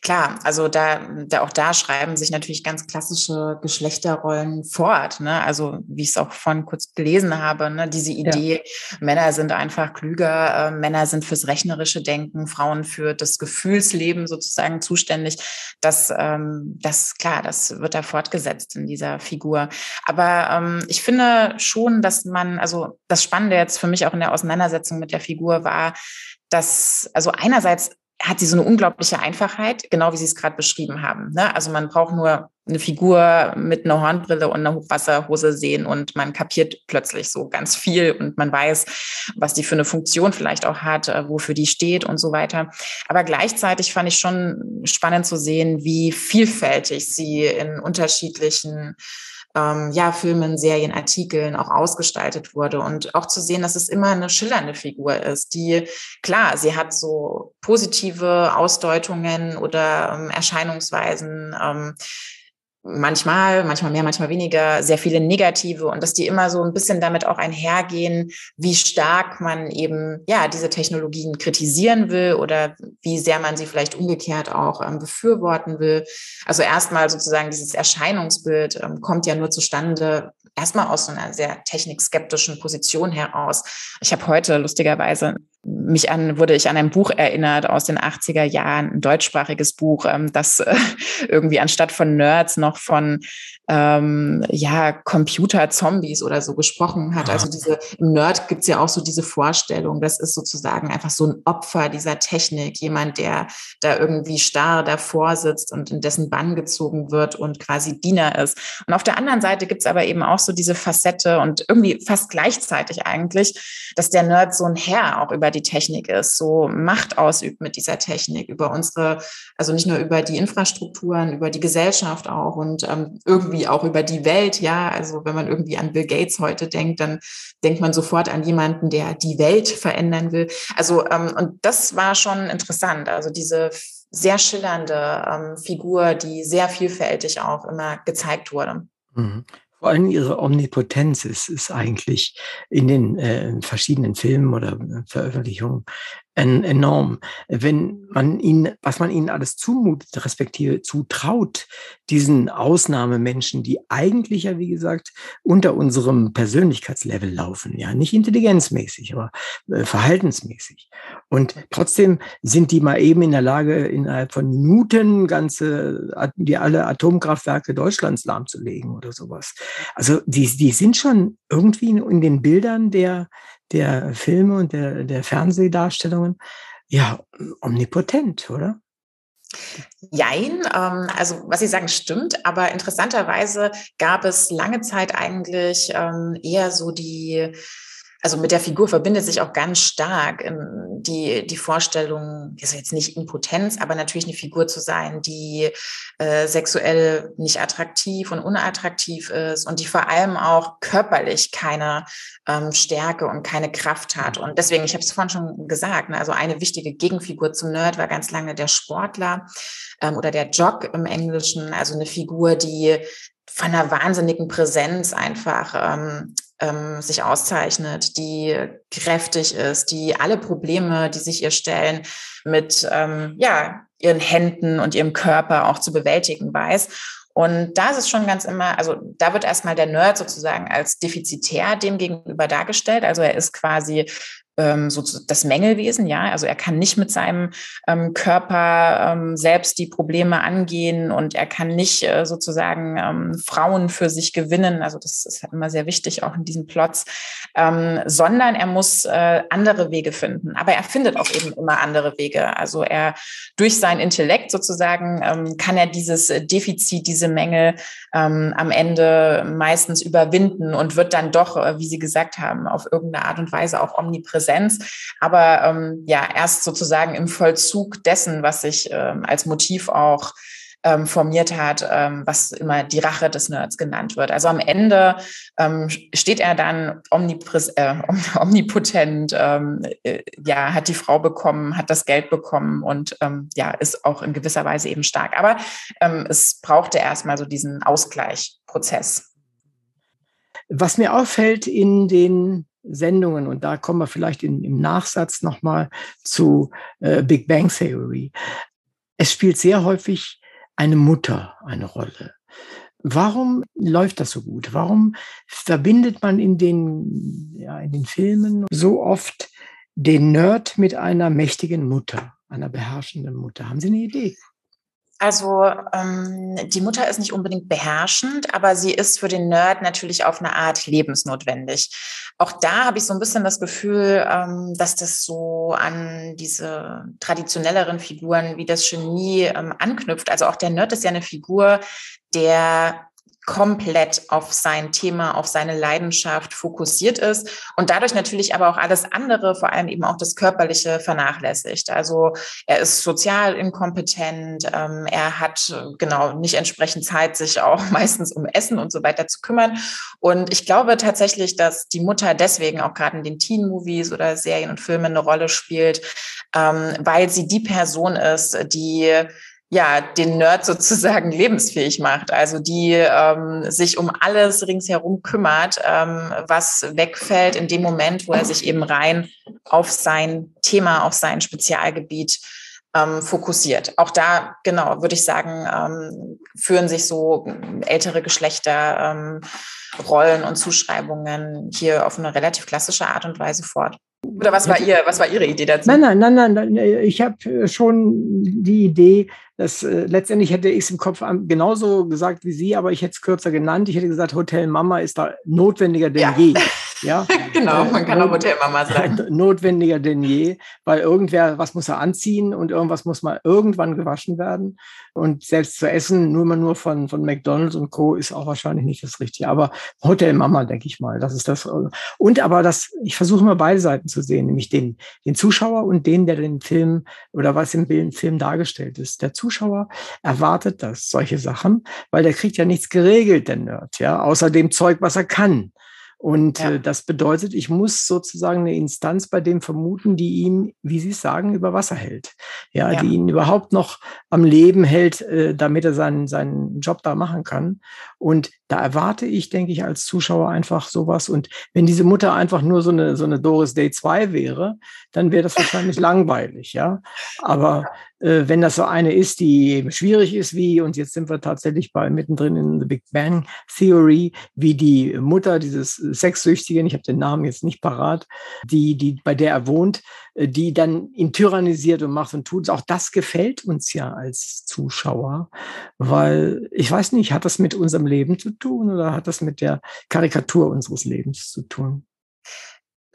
S2: Klar, also da, da auch da schreiben sich natürlich ganz klassische Geschlechterrollen fort. Ne? Also wie ich es auch vorhin kurz gelesen habe, ne? diese Idee, ja. Männer sind einfach klüger, äh, Männer sind fürs rechnerische Denken, Frauen für das Gefühlsleben sozusagen zuständig. Das, ähm, das klar, das wird da fortgesetzt in dieser Figur. Aber ähm, ich finde schon, dass man, also das Spannende jetzt für mich auch in der Auseinandersetzung mit der Figur war, dass, also einerseits hat sie so eine unglaubliche Einfachheit, genau wie Sie es gerade beschrieben haben. Ne? Also man braucht nur eine Figur mit einer Hornbrille und einer Hochwasserhose sehen und man kapiert plötzlich so ganz viel und man weiß, was die für eine Funktion vielleicht auch hat, äh, wofür die steht und so weiter. Aber gleichzeitig fand ich schon spannend zu sehen, wie vielfältig sie in unterschiedlichen ähm, ja, Filmen, Serien, Artikeln auch ausgestaltet wurde und auch zu sehen, dass es immer eine schillernde Figur ist, die, klar, sie hat so positive Ausdeutungen oder ähm, Erscheinungsweisen, ähm, manchmal, manchmal mehr, manchmal weniger, sehr viele negative und dass die immer so ein bisschen damit auch einhergehen, wie stark man eben ja diese Technologien kritisieren will oder wie sehr man sie vielleicht umgekehrt auch ähm, befürworten will. Also erstmal sozusagen dieses Erscheinungsbild ähm, kommt ja nur zustande, erstmal aus so einer sehr technikskeptischen Position heraus. Ich habe heute lustigerweise mich an, wurde ich an ein Buch erinnert aus den 80er Jahren, ein deutschsprachiges Buch, ähm, das äh, irgendwie anstatt von Nerds noch von ähm, ja, Computer-Zombies oder so gesprochen hat. Also diese, im Nerd gibt's ja auch so diese Vorstellung, das ist sozusagen einfach so ein Opfer dieser Technik, jemand, der da irgendwie starr davor sitzt und in dessen Bann gezogen wird und quasi Diener ist. Und auf der anderen Seite gibt's aber eben auch so diese Facette und irgendwie fast gleichzeitig eigentlich, dass der Nerd so ein Herr auch über die Technik ist, so Macht ausübt mit dieser Technik, über unsere, also nicht nur über die Infrastrukturen, über die Gesellschaft auch und ähm, irgendwie irgendwie auch über die Welt, ja. Also wenn man irgendwie an Bill Gates heute denkt, dann denkt man sofort an jemanden, der die Welt verändern will. Also, ähm, und das war schon interessant. Also diese sehr schillernde ähm, Figur, die sehr vielfältig auch immer gezeigt wurde.
S3: Mhm. Vor allem ihre Omnipotenz ist, ist eigentlich in den äh, verschiedenen Filmen oder äh, Veröffentlichungen enorm. Wenn man ihnen, was man ihnen alles zumutet, respektive zutraut, diesen Ausnahmemenschen, die eigentlich ja, wie gesagt, unter unserem Persönlichkeitslevel laufen, ja, nicht intelligenzmäßig, aber äh, verhaltensmäßig. Und trotzdem sind die mal eben in der Lage, innerhalb von Minuten ganze, die alle Atomkraftwerke Deutschlands lahmzulegen oder sowas. Also die, die sind schon irgendwie in den Bildern der, der Filme und der, der Fernsehdarstellungen ja omnipotent, oder?
S2: Jein, ähm, also was Sie sagen stimmt, aber interessanterweise gab es lange Zeit eigentlich ähm, eher so die also mit der Figur verbindet sich auch ganz stark ähm, die, die Vorstellung, ist jetzt nicht Impotenz, aber natürlich eine Figur zu sein, die äh, sexuell nicht attraktiv und unattraktiv ist und die vor allem auch körperlich keine ähm, Stärke und keine Kraft hat. Und deswegen, ich habe es vorhin schon gesagt, ne, also eine wichtige Gegenfigur zum Nerd war ganz lange der Sportler ähm, oder der Jock im Englischen, also eine Figur, die von einer wahnsinnigen Präsenz einfach ähm, ähm, sich auszeichnet, die kräftig ist, die alle Probleme, die sich ihr stellen, mit ähm, ja, ihren Händen und ihrem Körper auch zu bewältigen weiß. Und da ist es schon ganz immer, also da wird erstmal der Nerd sozusagen als defizitär dem gegenüber dargestellt. Also er ist quasi ähm, so das Mängelwesen, ja. Also er kann nicht mit seinem ähm, Körper ähm, selbst die Probleme angehen und er kann nicht äh, sozusagen ähm, Frauen für sich gewinnen. Also das ist immer sehr wichtig, auch in diesen Plots, ähm, sondern er muss äh, andere Wege finden. Aber er findet auch eben immer andere Wege. Also er durch sein Intellekt sozusagen ähm, kann er dieses Defizit, diese Mängel ähm, am Ende meistens überwinden und wird dann doch, äh, wie Sie gesagt haben, auf irgendeine Art und Weise auch omnipräsent Präsenz, aber ähm, ja, erst sozusagen im Vollzug dessen, was sich ähm, als Motiv auch ähm, formiert hat, ähm, was immer die Rache des Nerds genannt wird. Also am Ende ähm, steht er dann äh, omnipotent, ähm, äh, ja, hat die Frau bekommen, hat das Geld bekommen und ähm, ja, ist auch in gewisser Weise eben stark. Aber ähm, es brauchte erstmal so diesen Ausgleichprozess.
S3: Was mir auffällt in den Sendungen, und da kommen wir vielleicht in, im Nachsatz nochmal zu äh, Big Bang Theory. es spielt sehr häufig eine Mutter eine Rolle. Warum läuft das so gut? Warum verbindet man in den, ja, in den Filmen so oft den Nerd mit einer mächtigen Mutter, einer beherrschenden Mutter? Haben Sie eine Idee?
S2: Also ähm, die Mutter ist nicht unbedingt beherrschend, aber sie ist für den Nerd natürlich auf eine Art lebensnotwendig. Auch da habe ich so ein bisschen das Gefühl, ähm, dass das so an diese traditionelleren Figuren wie das Genie ähm, anknüpft. Also auch der Nerd ist ja eine Figur, der komplett auf sein Thema, auf seine Leidenschaft fokussiert ist und dadurch natürlich aber auch alles andere, vor allem eben auch das Körperliche, vernachlässigt. Also er ist sozial inkompetent, ähm, er hat genau nicht entsprechend Zeit, sich auch meistens um Essen und so weiter zu kümmern. Und ich glaube tatsächlich, dass die Mutter deswegen auch gerade in den Teen-Movies oder Serien und Filmen eine Rolle spielt, ähm, weil sie die Person ist, die ja, den Nerd sozusagen lebensfähig macht, also die ähm, sich um alles ringsherum kümmert, ähm, was wegfällt in dem Moment, wo er sich eben rein auf sein Thema, auf sein Spezialgebiet ähm, fokussiert. Auch da, genau, würde ich sagen, ähm, führen sich so ältere Geschlechter ähm, Rollen und Zuschreibungen hier auf eine relativ klassische Art und Weise fort. Oder was war ihr, was war Ihre Idee dazu?
S3: Nein, nein, nein, nein. Ich habe schon die Idee, dass äh, letztendlich hätte ich es im Kopf genauso gesagt wie Sie, aber ich hätte es kürzer genannt. Ich hätte gesagt, Hotel Mama ist da notwendiger denn ja. je. Ja,
S2: genau, man kann auch Hotelmama sagen.
S3: Notwendiger denn je, weil irgendwer, was muss er anziehen und irgendwas muss mal irgendwann gewaschen werden. Und selbst zu essen, nur mal nur von, von McDonalds und Co. ist auch wahrscheinlich nicht das Richtige. Aber Hotelmama, denke ich mal, das ist das. Und aber das, ich versuche mal beide Seiten zu sehen, nämlich den, den Zuschauer und den, der den Film oder was im Film dargestellt ist. Der Zuschauer erwartet das, solche Sachen, weil der kriegt ja nichts geregelt, der Nerd, ja, außer dem Zeug, was er kann. Und ja. äh, das bedeutet, ich muss sozusagen eine Instanz bei dem vermuten, die ihn, wie Sie es sagen, über Wasser hält. Ja, ja. die ihn überhaupt noch am Leben hält, äh, damit er seinen, seinen Job da machen kann. Und da erwarte ich, denke ich, als Zuschauer einfach sowas. Und wenn diese Mutter einfach nur so eine, so eine Doris Day 2 wäre, dann wäre das wahrscheinlich langweilig, ja. Aber wenn das so eine ist, die eben schwierig ist, wie, und jetzt sind wir tatsächlich bei mittendrin in The Big Bang Theory, wie die Mutter dieses Sexsüchtigen, ich habe den Namen jetzt nicht parat, die, die, bei der er wohnt, äh, die dann ihn tyrannisiert und macht und tut. Auch das gefällt uns ja als Zuschauer, weil ich weiß nicht, hat das mit unserem Leben zu tun oder hat das mit der Karikatur unseres Lebens zu tun?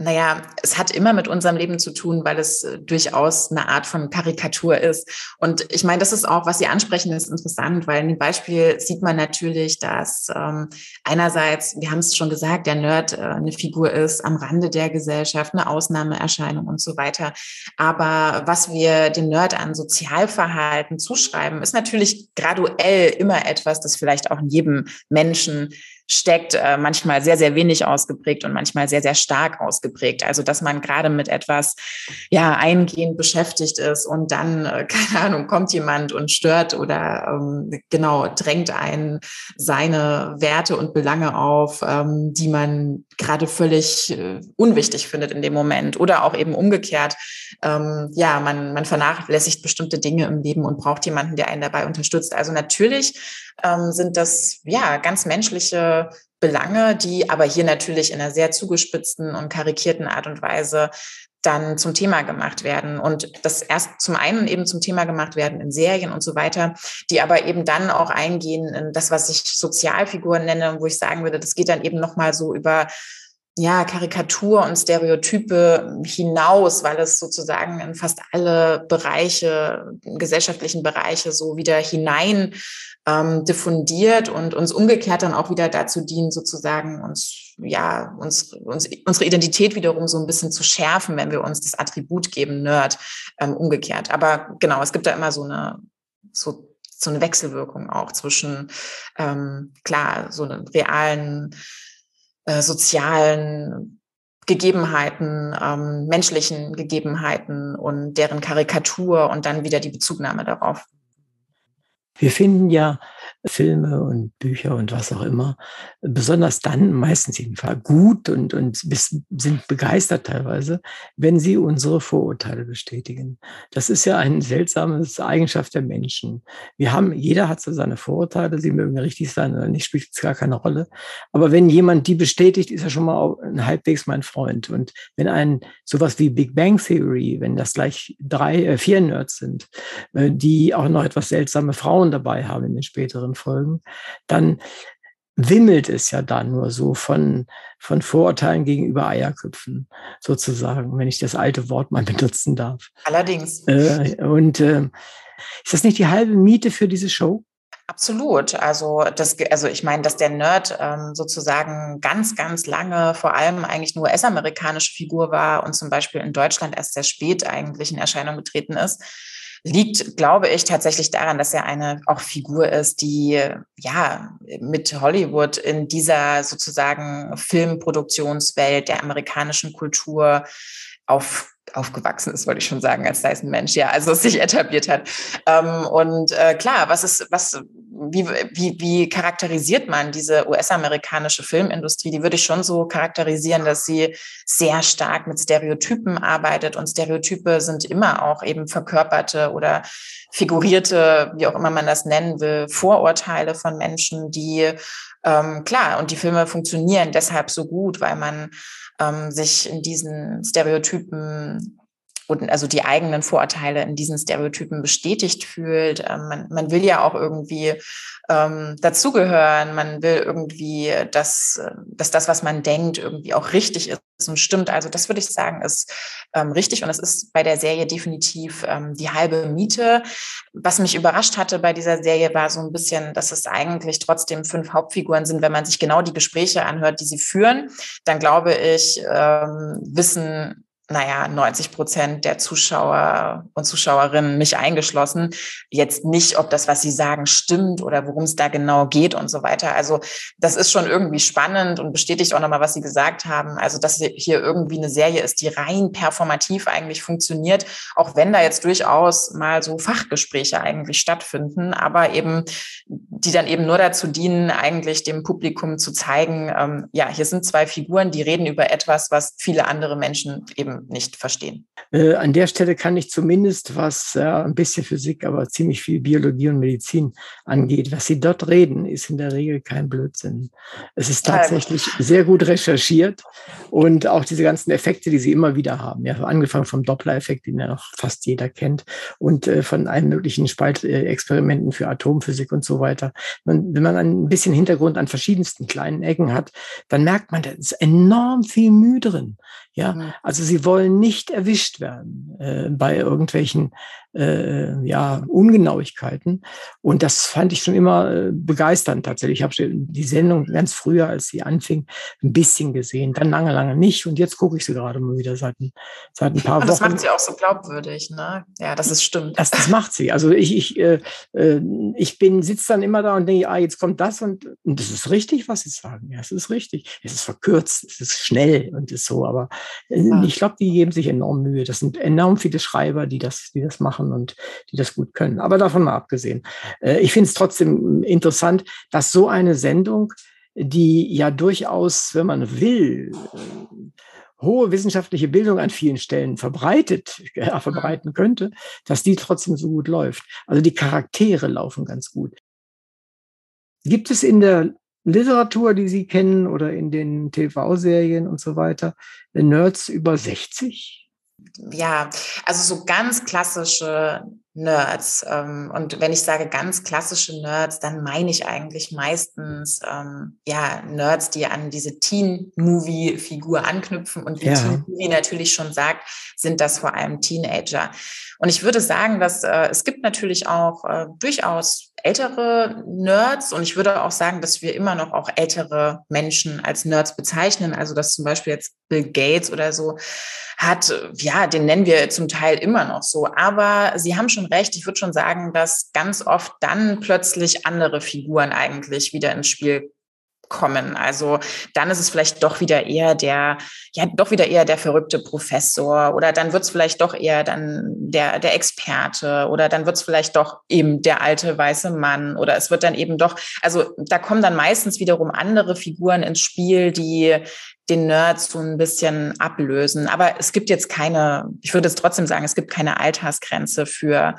S2: Naja, es hat immer mit unserem Leben zu tun, weil es äh, durchaus eine Art von Karikatur ist. Und ich meine, das ist auch, was Sie ansprechen, ist interessant, weil in dem Beispiel sieht man natürlich, dass ähm, einerseits, wir haben es schon gesagt, der Nerd äh, eine Figur ist am Rande der Gesellschaft, eine Ausnahmeerscheinung und so weiter. Aber was wir dem Nerd an Sozialverhalten zuschreiben, ist natürlich graduell immer etwas, das vielleicht auch in jedem Menschen steckt, äh, manchmal sehr, sehr wenig ausgeprägt und manchmal sehr, sehr stark ausgeprägt. Also, dass man gerade mit etwas, ja, eingehend beschäftigt ist und dann, äh, keine Ahnung, kommt jemand und stört oder ähm, genau drängt einen seine Werte und Belange auf, ähm, die man gerade völlig äh, unwichtig findet in dem Moment oder auch eben umgekehrt. Ähm, ja, man, man vernachlässigt bestimmte Dinge im Leben und braucht jemanden, der einen dabei unterstützt. Also natürlich ähm, sind das ja ganz menschliche Belange, die aber hier natürlich in einer sehr zugespitzten und karikierten Art und Weise dann zum Thema gemacht werden. Und das erst zum einen eben zum Thema gemacht werden in Serien und so weiter, die aber eben dann auch eingehen in das, was ich Sozialfiguren nenne, wo ich sagen würde, das geht dann eben nochmal so über ja, Karikatur und Stereotype hinaus, weil es sozusagen in fast alle Bereiche, gesellschaftlichen Bereiche so wieder hinein ähm, diffundiert und uns umgekehrt dann auch wieder dazu dient, sozusagen uns, ja, uns, uns, unsere Identität wiederum so ein bisschen zu schärfen, wenn wir uns das Attribut geben, Nerd, ähm, umgekehrt. Aber genau, es gibt da immer so eine, so so eine Wechselwirkung auch zwischen, ähm, klar, so einen realen äh, sozialen Gegebenheiten, ähm, menschlichen Gegebenheiten und deren Karikatur und dann wieder die Bezugnahme darauf.
S3: Wir finden ja Filme und Bücher und was auch immer, besonders dann, meistens jedenfalls, gut und, und sind begeistert teilweise, wenn sie unsere Vorurteile bestätigen. Das ist ja ein seltsames Eigenschaft der Menschen. Wir haben, jeder hat so seine Vorurteile, sie mögen richtig sein oder nicht, spielt es gar keine Rolle. Aber wenn jemand die bestätigt, ist er schon mal halbwegs mein Freund. Und wenn ein sowas wie Big Bang Theory, wenn das gleich drei, äh, vier Nerds sind, äh, die auch noch etwas seltsame Frauen dabei haben in den späteren Folgen, dann wimmelt es ja dann nur so von, von Vorurteilen gegenüber Eierköpfen, sozusagen, wenn ich das alte Wort mal benutzen darf.
S2: Allerdings.
S3: Äh, und äh, ist das nicht die halbe Miete für diese Show?
S2: Absolut. Also das, also ich meine, dass der Nerd ähm, sozusagen ganz, ganz lange vor allem eigentlich eine US-amerikanische Figur war und zum Beispiel in Deutschland erst sehr spät eigentlich in Erscheinung getreten ist, liegt, glaube ich, tatsächlich daran, dass er eine auch Figur ist, die ja mit Hollywood in dieser sozusagen Filmproduktionswelt der amerikanischen Kultur auf aufgewachsen ist, wollte ich schon sagen, als Dyson Mensch, ja, also sich etabliert hat. Ähm, und äh, klar, was ist, was, wie, wie, wie charakterisiert man diese US-amerikanische Filmindustrie? Die würde ich schon so charakterisieren, dass sie sehr stark mit Stereotypen arbeitet und Stereotype sind immer auch eben verkörperte oder figurierte, wie auch immer man das nennen will, Vorurteile von Menschen, die ähm, klar, und die Filme funktionieren deshalb so gut, weil man ähm, sich in diesen Stereotypen und also die eigenen Vorurteile in diesen Stereotypen bestätigt fühlt. Ähm, man, man will ja auch irgendwie ähm, dazugehören. Man will irgendwie, dass, dass das, was man denkt, irgendwie auch richtig ist und stimmt. Also das würde ich sagen, ist ähm, richtig. Und es ist bei der Serie definitiv ähm, die halbe Miete. Was mich überrascht hatte bei dieser Serie war so ein bisschen, dass es eigentlich trotzdem fünf Hauptfiguren sind. Wenn man sich genau die Gespräche anhört, die sie führen, dann glaube ich, ähm, wissen naja, 90 Prozent der Zuschauer und Zuschauerinnen, mich eingeschlossen, jetzt nicht, ob das, was sie sagen, stimmt oder worum es da genau geht und so weiter. Also das ist schon irgendwie spannend und bestätigt auch nochmal, was Sie gesagt haben. Also dass hier irgendwie eine Serie ist, die rein performativ eigentlich funktioniert, auch wenn da jetzt durchaus mal so Fachgespräche eigentlich stattfinden, aber eben, die dann eben nur dazu dienen, eigentlich dem Publikum zu zeigen, ähm, ja, hier sind zwei Figuren, die reden über etwas, was viele andere Menschen eben nicht verstehen.
S3: Äh, an der Stelle kann ich zumindest, was äh, ein bisschen Physik, aber ziemlich viel Biologie und Medizin angeht, was Sie dort reden, ist in der Regel kein Blödsinn. Es ist tatsächlich ja. sehr gut recherchiert und auch diese ganzen Effekte, die Sie immer wieder haben, ja, angefangen vom Doppler-Effekt, den ja noch fast jeder kennt, und äh, von allen möglichen Spaltexperimenten für Atomphysik und so weiter. Man, wenn man ein bisschen Hintergrund an verschiedensten kleinen Ecken hat, dann merkt man, da ist enorm viel Mühe drin. Ja, also sie wollen nicht erwischt werden äh, bei irgendwelchen äh, ja, Ungenauigkeiten. Und das fand ich schon immer äh, begeisternd tatsächlich. Ich habe die Sendung ganz früher, als sie anfing, ein bisschen gesehen, dann lange, lange nicht. Und jetzt gucke ich sie gerade mal wieder seit, seit ein paar Wochen.
S2: Das macht sie auch so glaubwürdig, ne? Ja, das ist stimmt.
S3: Das, das macht sie. Also ich, ich, äh, äh ich bin, sitze dann immer da und denke, ah, jetzt kommt das und, und das ist richtig, was sie sagen. Ja, es ist richtig. Es ist verkürzt, es ist schnell und ist so. Aber ja. ich glaube, die geben sich enorm Mühe. Das sind enorm viele Schreiber, die das, die das machen und die das gut können. Aber davon mal abgesehen. Äh, ich finde es trotzdem interessant, dass so eine Sendung, die ja durchaus, wenn man will, hohe wissenschaftliche Bildung an vielen Stellen verbreitet, äh, verbreiten könnte, dass die trotzdem so gut läuft. Also die Charaktere laufen ganz gut. Gibt es in der Literatur, die Sie kennen oder in den TV-Serien und so weiter, Nerds über 60?
S2: ja, also so ganz klassische Nerds. Ähm, und wenn ich sage ganz klassische Nerds, dann meine ich eigentlich meistens ähm, ja Nerds, die an diese Teen-Movie-Figur anknüpfen. Und wie ja. Teen-Movie natürlich schon sagt, sind das vor allem Teenager. Und ich würde sagen, dass äh, es gibt natürlich auch äh, durchaus ältere Nerds und ich würde auch sagen, dass wir immer noch auch ältere Menschen als Nerds bezeichnen. Also dass zum Beispiel jetzt Bill Gates oder so hat, ja, den nennen wir zum Teil immer noch so. Aber Sie haben schon recht. Ich würde schon sagen, dass ganz oft dann plötzlich andere Figuren eigentlich wieder ins Spiel kommen. Also dann ist es vielleicht doch wieder eher der, ja, doch wieder eher der verrückte Professor oder dann wird es vielleicht doch eher dann der, der Experte oder dann wird es vielleicht doch eben der alte weiße Mann oder es wird dann eben doch, also da kommen dann meistens wiederum andere Figuren ins Spiel, die den Nerds so ein bisschen ablösen. Aber es gibt jetzt keine, ich würde es trotzdem sagen, es gibt keine Altersgrenze für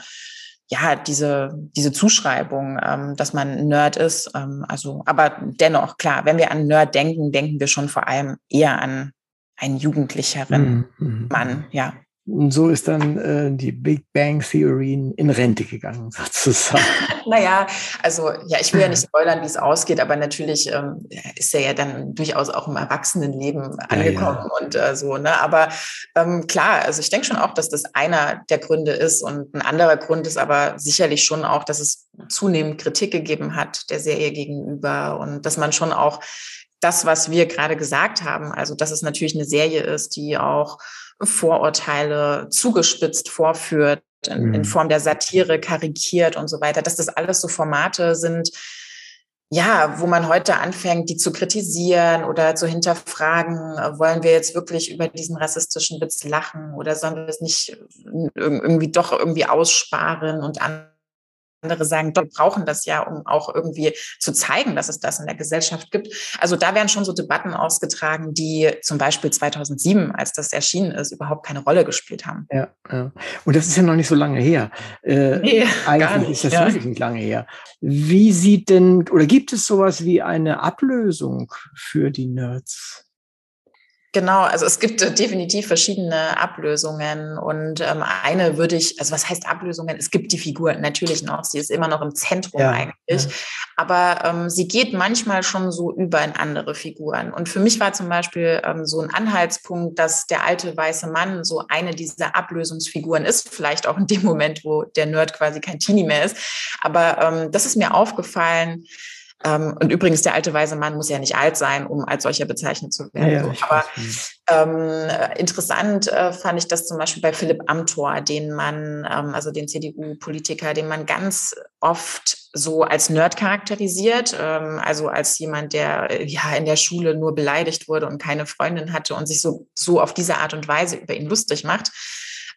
S2: ja, diese, diese Zuschreibung, ähm, dass man Nerd ist. Ähm, also, aber dennoch, klar, wenn wir an Nerd denken, denken wir schon vor allem eher an einen jugendlicheren mhm. mhm. Mann, ja.
S3: Und so ist dann äh, die Big Bang Theory in Rente gegangen, sozusagen.
S2: naja, also ja, ich will ja nicht spoilern, wie es ausgeht, aber natürlich ähm, ist er ja dann durchaus auch im Erwachsenenleben angekommen ja, ja. und äh, so, ne? Aber ähm, klar, also ich denke schon auch, dass das einer der Gründe ist und ein anderer Grund ist aber sicherlich schon auch, dass es zunehmend Kritik gegeben hat der Serie gegenüber und dass man schon auch das, was wir gerade gesagt haben, also dass es natürlich eine Serie ist, die auch Vorurteile zugespitzt vorführt, in, mhm. in Form der Satire karikiert und so weiter, dass das alles so Formate sind, ja, wo man heute anfängt, die zu kritisieren oder zu hinterfragen, wollen wir jetzt wirklich über diesen rassistischen Witz lachen oder sollen wir es nicht irgendwie doch irgendwie aussparen und an andere sagen, wir brauchen das ja, um auch irgendwie zu zeigen, dass es das in der Gesellschaft gibt. Also da werden schon so Debatten ausgetragen, die zum Beispiel 2007, als das erschienen ist, überhaupt keine Rolle gespielt haben.
S3: Ja, ja. und das ist ja noch nicht so lange her. Äh, nee, eigentlich nicht, ist das ja. wirklich nicht lange her. Wie sieht denn, oder gibt es sowas wie eine Ablösung für die Nerds?
S2: Genau, also es gibt äh, definitiv verschiedene Ablösungen und ähm, eine würde ich, also was heißt Ablösungen? Es gibt die Figur natürlich noch, sie ist immer noch im Zentrum ja, eigentlich, ja. aber ähm, sie geht manchmal schon so über in andere Figuren. Und für mich war zum Beispiel ähm, so ein Anhaltspunkt, dass der alte weiße Mann so eine dieser Ablösungsfiguren ist, vielleicht auch in dem Moment, wo der Nerd quasi kein Teenie mehr ist. Aber ähm, das ist mir aufgefallen, und übrigens, der alte weise Mann muss ja nicht alt sein, um als solcher bezeichnet zu werden. Ja, ja, Aber ähm, interessant äh, fand ich das zum Beispiel bei Philipp Amthor, den man, ähm, also den CDU-Politiker, den man ganz oft so als Nerd charakterisiert, ähm, also als jemand, der äh, ja in der Schule nur beleidigt wurde und keine Freundin hatte und sich so, so auf diese Art und Weise über ihn lustig macht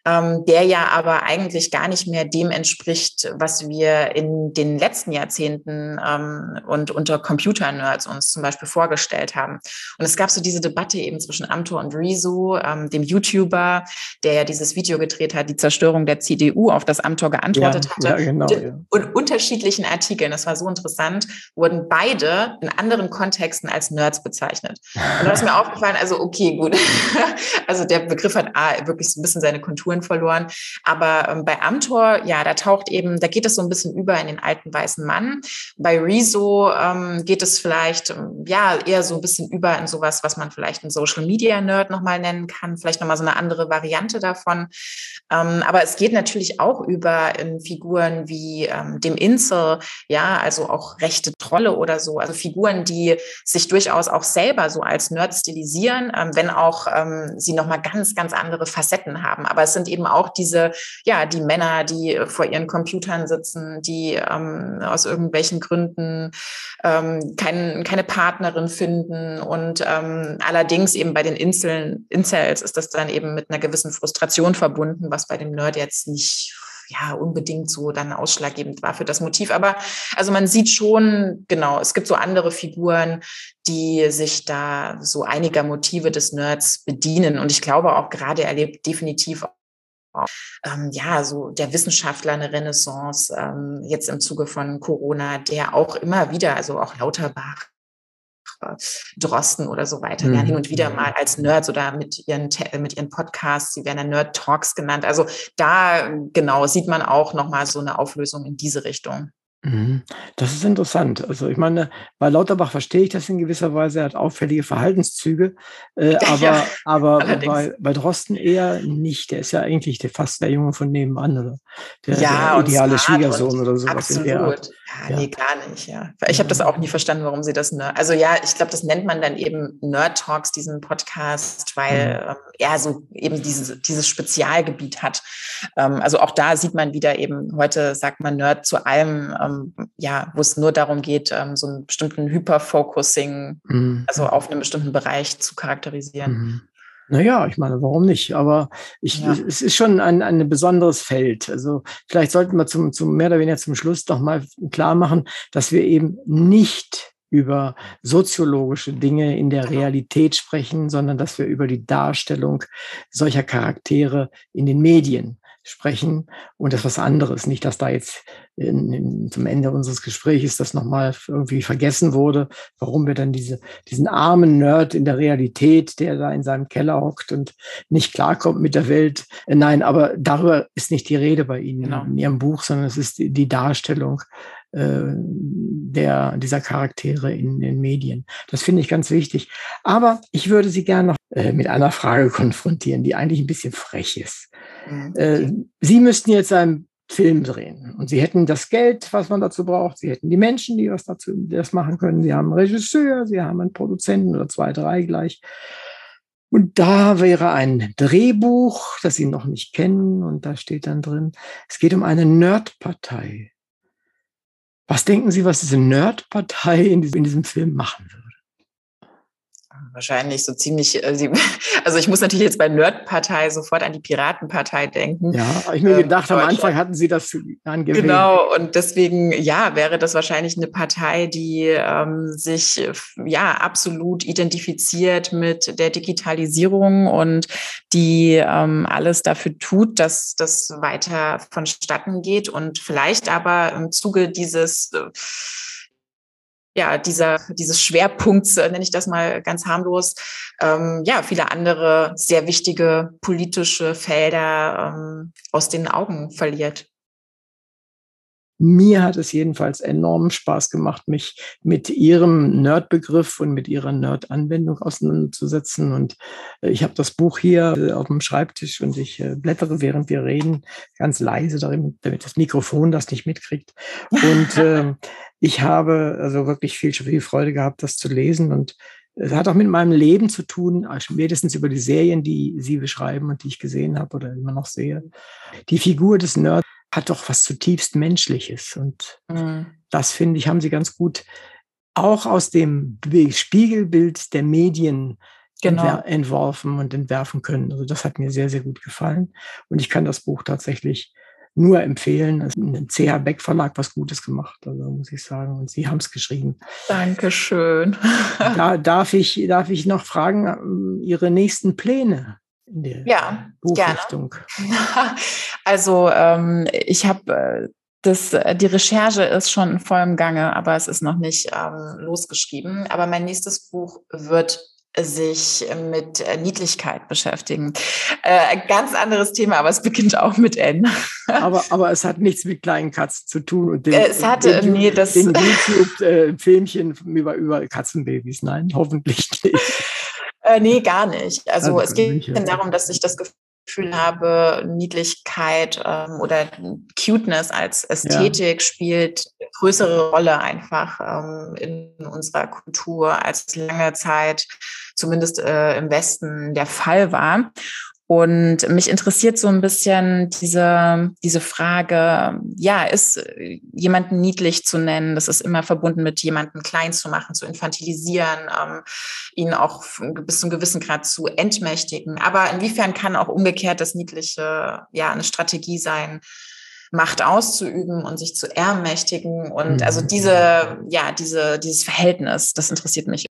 S2: ähm, der ja aber eigentlich gar nicht mehr dem entspricht, was wir in den letzten Jahrzehnten ähm, und unter Computer-Nerds uns zum Beispiel vorgestellt haben. Und es gab so diese Debatte eben zwischen Amtor und Rezo, ähm, dem YouTuber, der ja dieses Video gedreht hat, die Zerstörung der CDU, auf das Amtor geantwortet ja, hatte. Ja, genau, und, ja. und unterschiedlichen Artikeln, das war so interessant, wurden beide in anderen Kontexten als Nerds bezeichnet. Und da ist mir aufgefallen, also okay, gut. also der Begriff hat A, wirklich so ein bisschen seine Konturen verloren. Aber ähm, bei Amtor, ja, da taucht eben, da geht es so ein bisschen über in den alten weißen Mann. Bei Rezo ähm, geht es vielleicht, ähm, ja, eher so ein bisschen über in sowas, was man vielleicht einen Social Media Nerd nochmal nennen kann. Vielleicht nochmal so eine andere Variante davon. Ähm, aber es geht natürlich auch über in Figuren wie ähm, dem Insel, ja, also auch rechte Trolle oder so. Also Figuren, die sich durchaus auch selber so als Nerd stilisieren, ähm, wenn auch ähm, sie nochmal ganz, ganz andere Facetten haben. Aber es sind eben auch diese, ja, die Männer, die vor ihren Computern sitzen, die ähm, aus irgendwelchen Gründen ähm, kein, keine Partnerin finden und ähm, allerdings eben bei den Inseln, Incels ist das dann eben mit einer gewissen Frustration verbunden, was bei dem Nerd jetzt nicht ja unbedingt so dann ausschlaggebend war für das Motiv. Aber also man sieht schon, genau, es gibt so andere Figuren, die sich da so einiger Motive des Nerds bedienen. Und ich glaube auch gerade erlebt definitiv ähm, ja, so der Wissenschaftler eine Renaissance ähm, jetzt im Zuge von Corona, der auch immer wieder, also auch Lauterbach, Drosten oder so weiter, mhm. werden hin und wieder mal als Nerds oder mit ihren, mit ihren Podcasts, sie werden dann Nerd Talks genannt. Also da genau sieht man auch nochmal so eine Auflösung in diese Richtung.
S3: Mhm. Das ist interessant. Also ich meine, bei Lauterbach verstehe ich das in gewisser Weise, er hat auffällige Verhaltenszüge, äh, aber, ja, aber bei, bei Drosten eher nicht. Der ist ja eigentlich der, fast der Junge von nebenan, oder? Der, ja, der ideale Schwiegersohn oder sowas
S2: absolut. in der Art. Ja, nee, gar nicht, ja. Ich habe das auch nie verstanden, warum sie das, ne also ja, ich glaube, das nennt man dann eben Nerd Talks, diesen Podcast, weil mhm. ähm, er so eben dieses, dieses Spezialgebiet hat. Ähm, also auch da sieht man wieder eben, heute sagt man Nerd zu allem, ähm, ja, wo es nur darum geht, ähm, so einen bestimmten Hyperfocusing, mhm. also auf einen bestimmten Bereich zu charakterisieren.
S3: Mhm. Naja, ich meine, warum nicht? Aber ich, ja. es ist schon ein, ein besonderes Feld. Also vielleicht sollten wir zum, zum mehr oder weniger zum Schluss doch mal klar machen, dass wir eben nicht über soziologische Dinge in der genau. Realität sprechen, sondern dass wir über die Darstellung solcher Charaktere in den Medien sprechen und das was anderes. Nicht, dass da jetzt in, in, zum Ende unseres Gesprächs das nochmal irgendwie vergessen wurde, warum wir dann diese, diesen armen Nerd in der Realität, der da in seinem Keller hockt und nicht klarkommt mit der Welt. Äh, nein, aber darüber ist nicht die Rede bei Ihnen genau. in Ihrem Buch, sondern es ist die, die Darstellung äh, der, dieser Charaktere in den Medien. Das finde ich ganz wichtig. Aber ich würde Sie gerne noch äh, mit einer Frage konfrontieren, die eigentlich ein bisschen frech ist. Mhm. Äh, Sie müssten jetzt einen Film drehen und Sie hätten das Geld, was man dazu braucht. Sie hätten die Menschen, die was dazu das machen können. Sie haben einen Regisseur, Sie haben einen Produzenten oder zwei, drei gleich. Und da wäre ein Drehbuch, das Sie noch nicht kennen, und da steht dann drin, es geht um eine Nerdpartei. Was denken Sie, was diese Nerdpartei in diesem Film machen würde?
S2: Wahrscheinlich so ziemlich, äh, also ich muss natürlich jetzt bei Nerdpartei sofort an die Piratenpartei denken.
S3: Ja, ich mir ähm, gedacht, am Anfang hatten Sie das
S2: angewählt. Genau, und deswegen, ja, wäre das wahrscheinlich eine Partei, die ähm, sich ja absolut identifiziert mit der Digitalisierung und die ähm, alles dafür tut, dass das weiter vonstatten geht und vielleicht aber im Zuge dieses äh, ja, dieser, dieses Schwerpunkts, äh, nenne ich das mal ganz harmlos, ähm, ja, viele andere sehr wichtige politische Felder ähm, aus den Augen verliert.
S3: Mir hat es jedenfalls enorm Spaß gemacht, mich mit Ihrem Nerd-Begriff und mit Ihrer Nerd-Anwendung auseinanderzusetzen. Und äh, ich habe das Buch hier äh, auf dem Schreibtisch und ich äh, blättere, während wir reden, ganz leise darin, damit das Mikrofon das nicht mitkriegt. Und äh, ich habe also wirklich viel, viel Freude gehabt, das zu lesen. Und es hat auch mit meinem Leben zu tun, spätestens über die Serien, die Sie beschreiben und die ich gesehen habe oder immer noch sehe. Die Figur des Nerds hat doch was zutiefst Menschliches. Und mhm. das, finde ich, haben sie ganz gut auch aus dem Spiegelbild der Medien genau. entworfen und entwerfen können. Also das hat mir sehr, sehr gut gefallen. Und ich kann das Buch tatsächlich nur empfehlen. Es ist ein CH Beck Verlag was Gutes gemacht, also muss ich sagen. Und Sie haben es geschrieben.
S2: Dankeschön.
S3: da darf ich, darf ich noch fragen, ähm, Ihre nächsten Pläne?
S2: In der ja, Buchrichtung? Gerne. Also ähm, ich habe äh, das, äh, die Recherche ist schon in vollem Gange, aber es ist noch nicht ähm, losgeschrieben. Aber mein nächstes Buch wird sich mit äh, Niedlichkeit beschäftigen. Äh, ganz anderes Thema, aber es beginnt auch mit N.
S3: aber, aber es hat nichts mit kleinen Katzen zu tun und den,
S2: es hatte, den, nee, das
S3: den YouTube-Filmchen über, über Katzenbabys. Nein, hoffentlich nicht.
S2: Äh, nee, gar nicht. Also, also es geht darum, dass ich das Gefühl habe, Niedlichkeit ähm, oder Cuteness als Ästhetik ja. spielt eine größere Rolle einfach ähm, in unserer Kultur, als lange Zeit zumindest äh, im Westen der Fall war. Und mich interessiert so ein bisschen diese, diese Frage, ja, ist jemanden niedlich zu nennen? Das ist immer verbunden mit jemanden klein zu machen, zu infantilisieren, ähm, ihn auch bis zu einem gewissen Grad zu entmächtigen. Aber inwiefern kann auch umgekehrt das Niedliche ja eine Strategie sein, Macht auszuüben und sich zu ermächtigen? Und also mhm. diese, ja, diese, dieses Verhältnis, das interessiert mich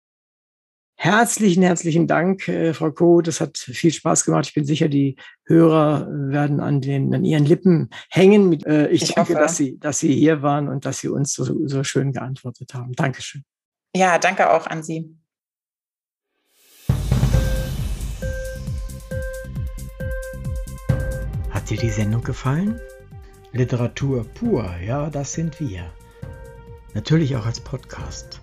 S3: Herzlichen, herzlichen Dank, äh, Frau Koh. Das hat viel Spaß gemacht. Ich bin sicher, die Hörer werden an, den, an ihren Lippen hängen. Äh, ich, ich danke, dass Sie, dass Sie hier waren und dass Sie uns so, so schön geantwortet haben. Dankeschön.
S2: Ja, danke auch an Sie.
S1: Hat dir die Sendung gefallen? Literatur pur, ja, das sind wir. Natürlich auch als Podcast.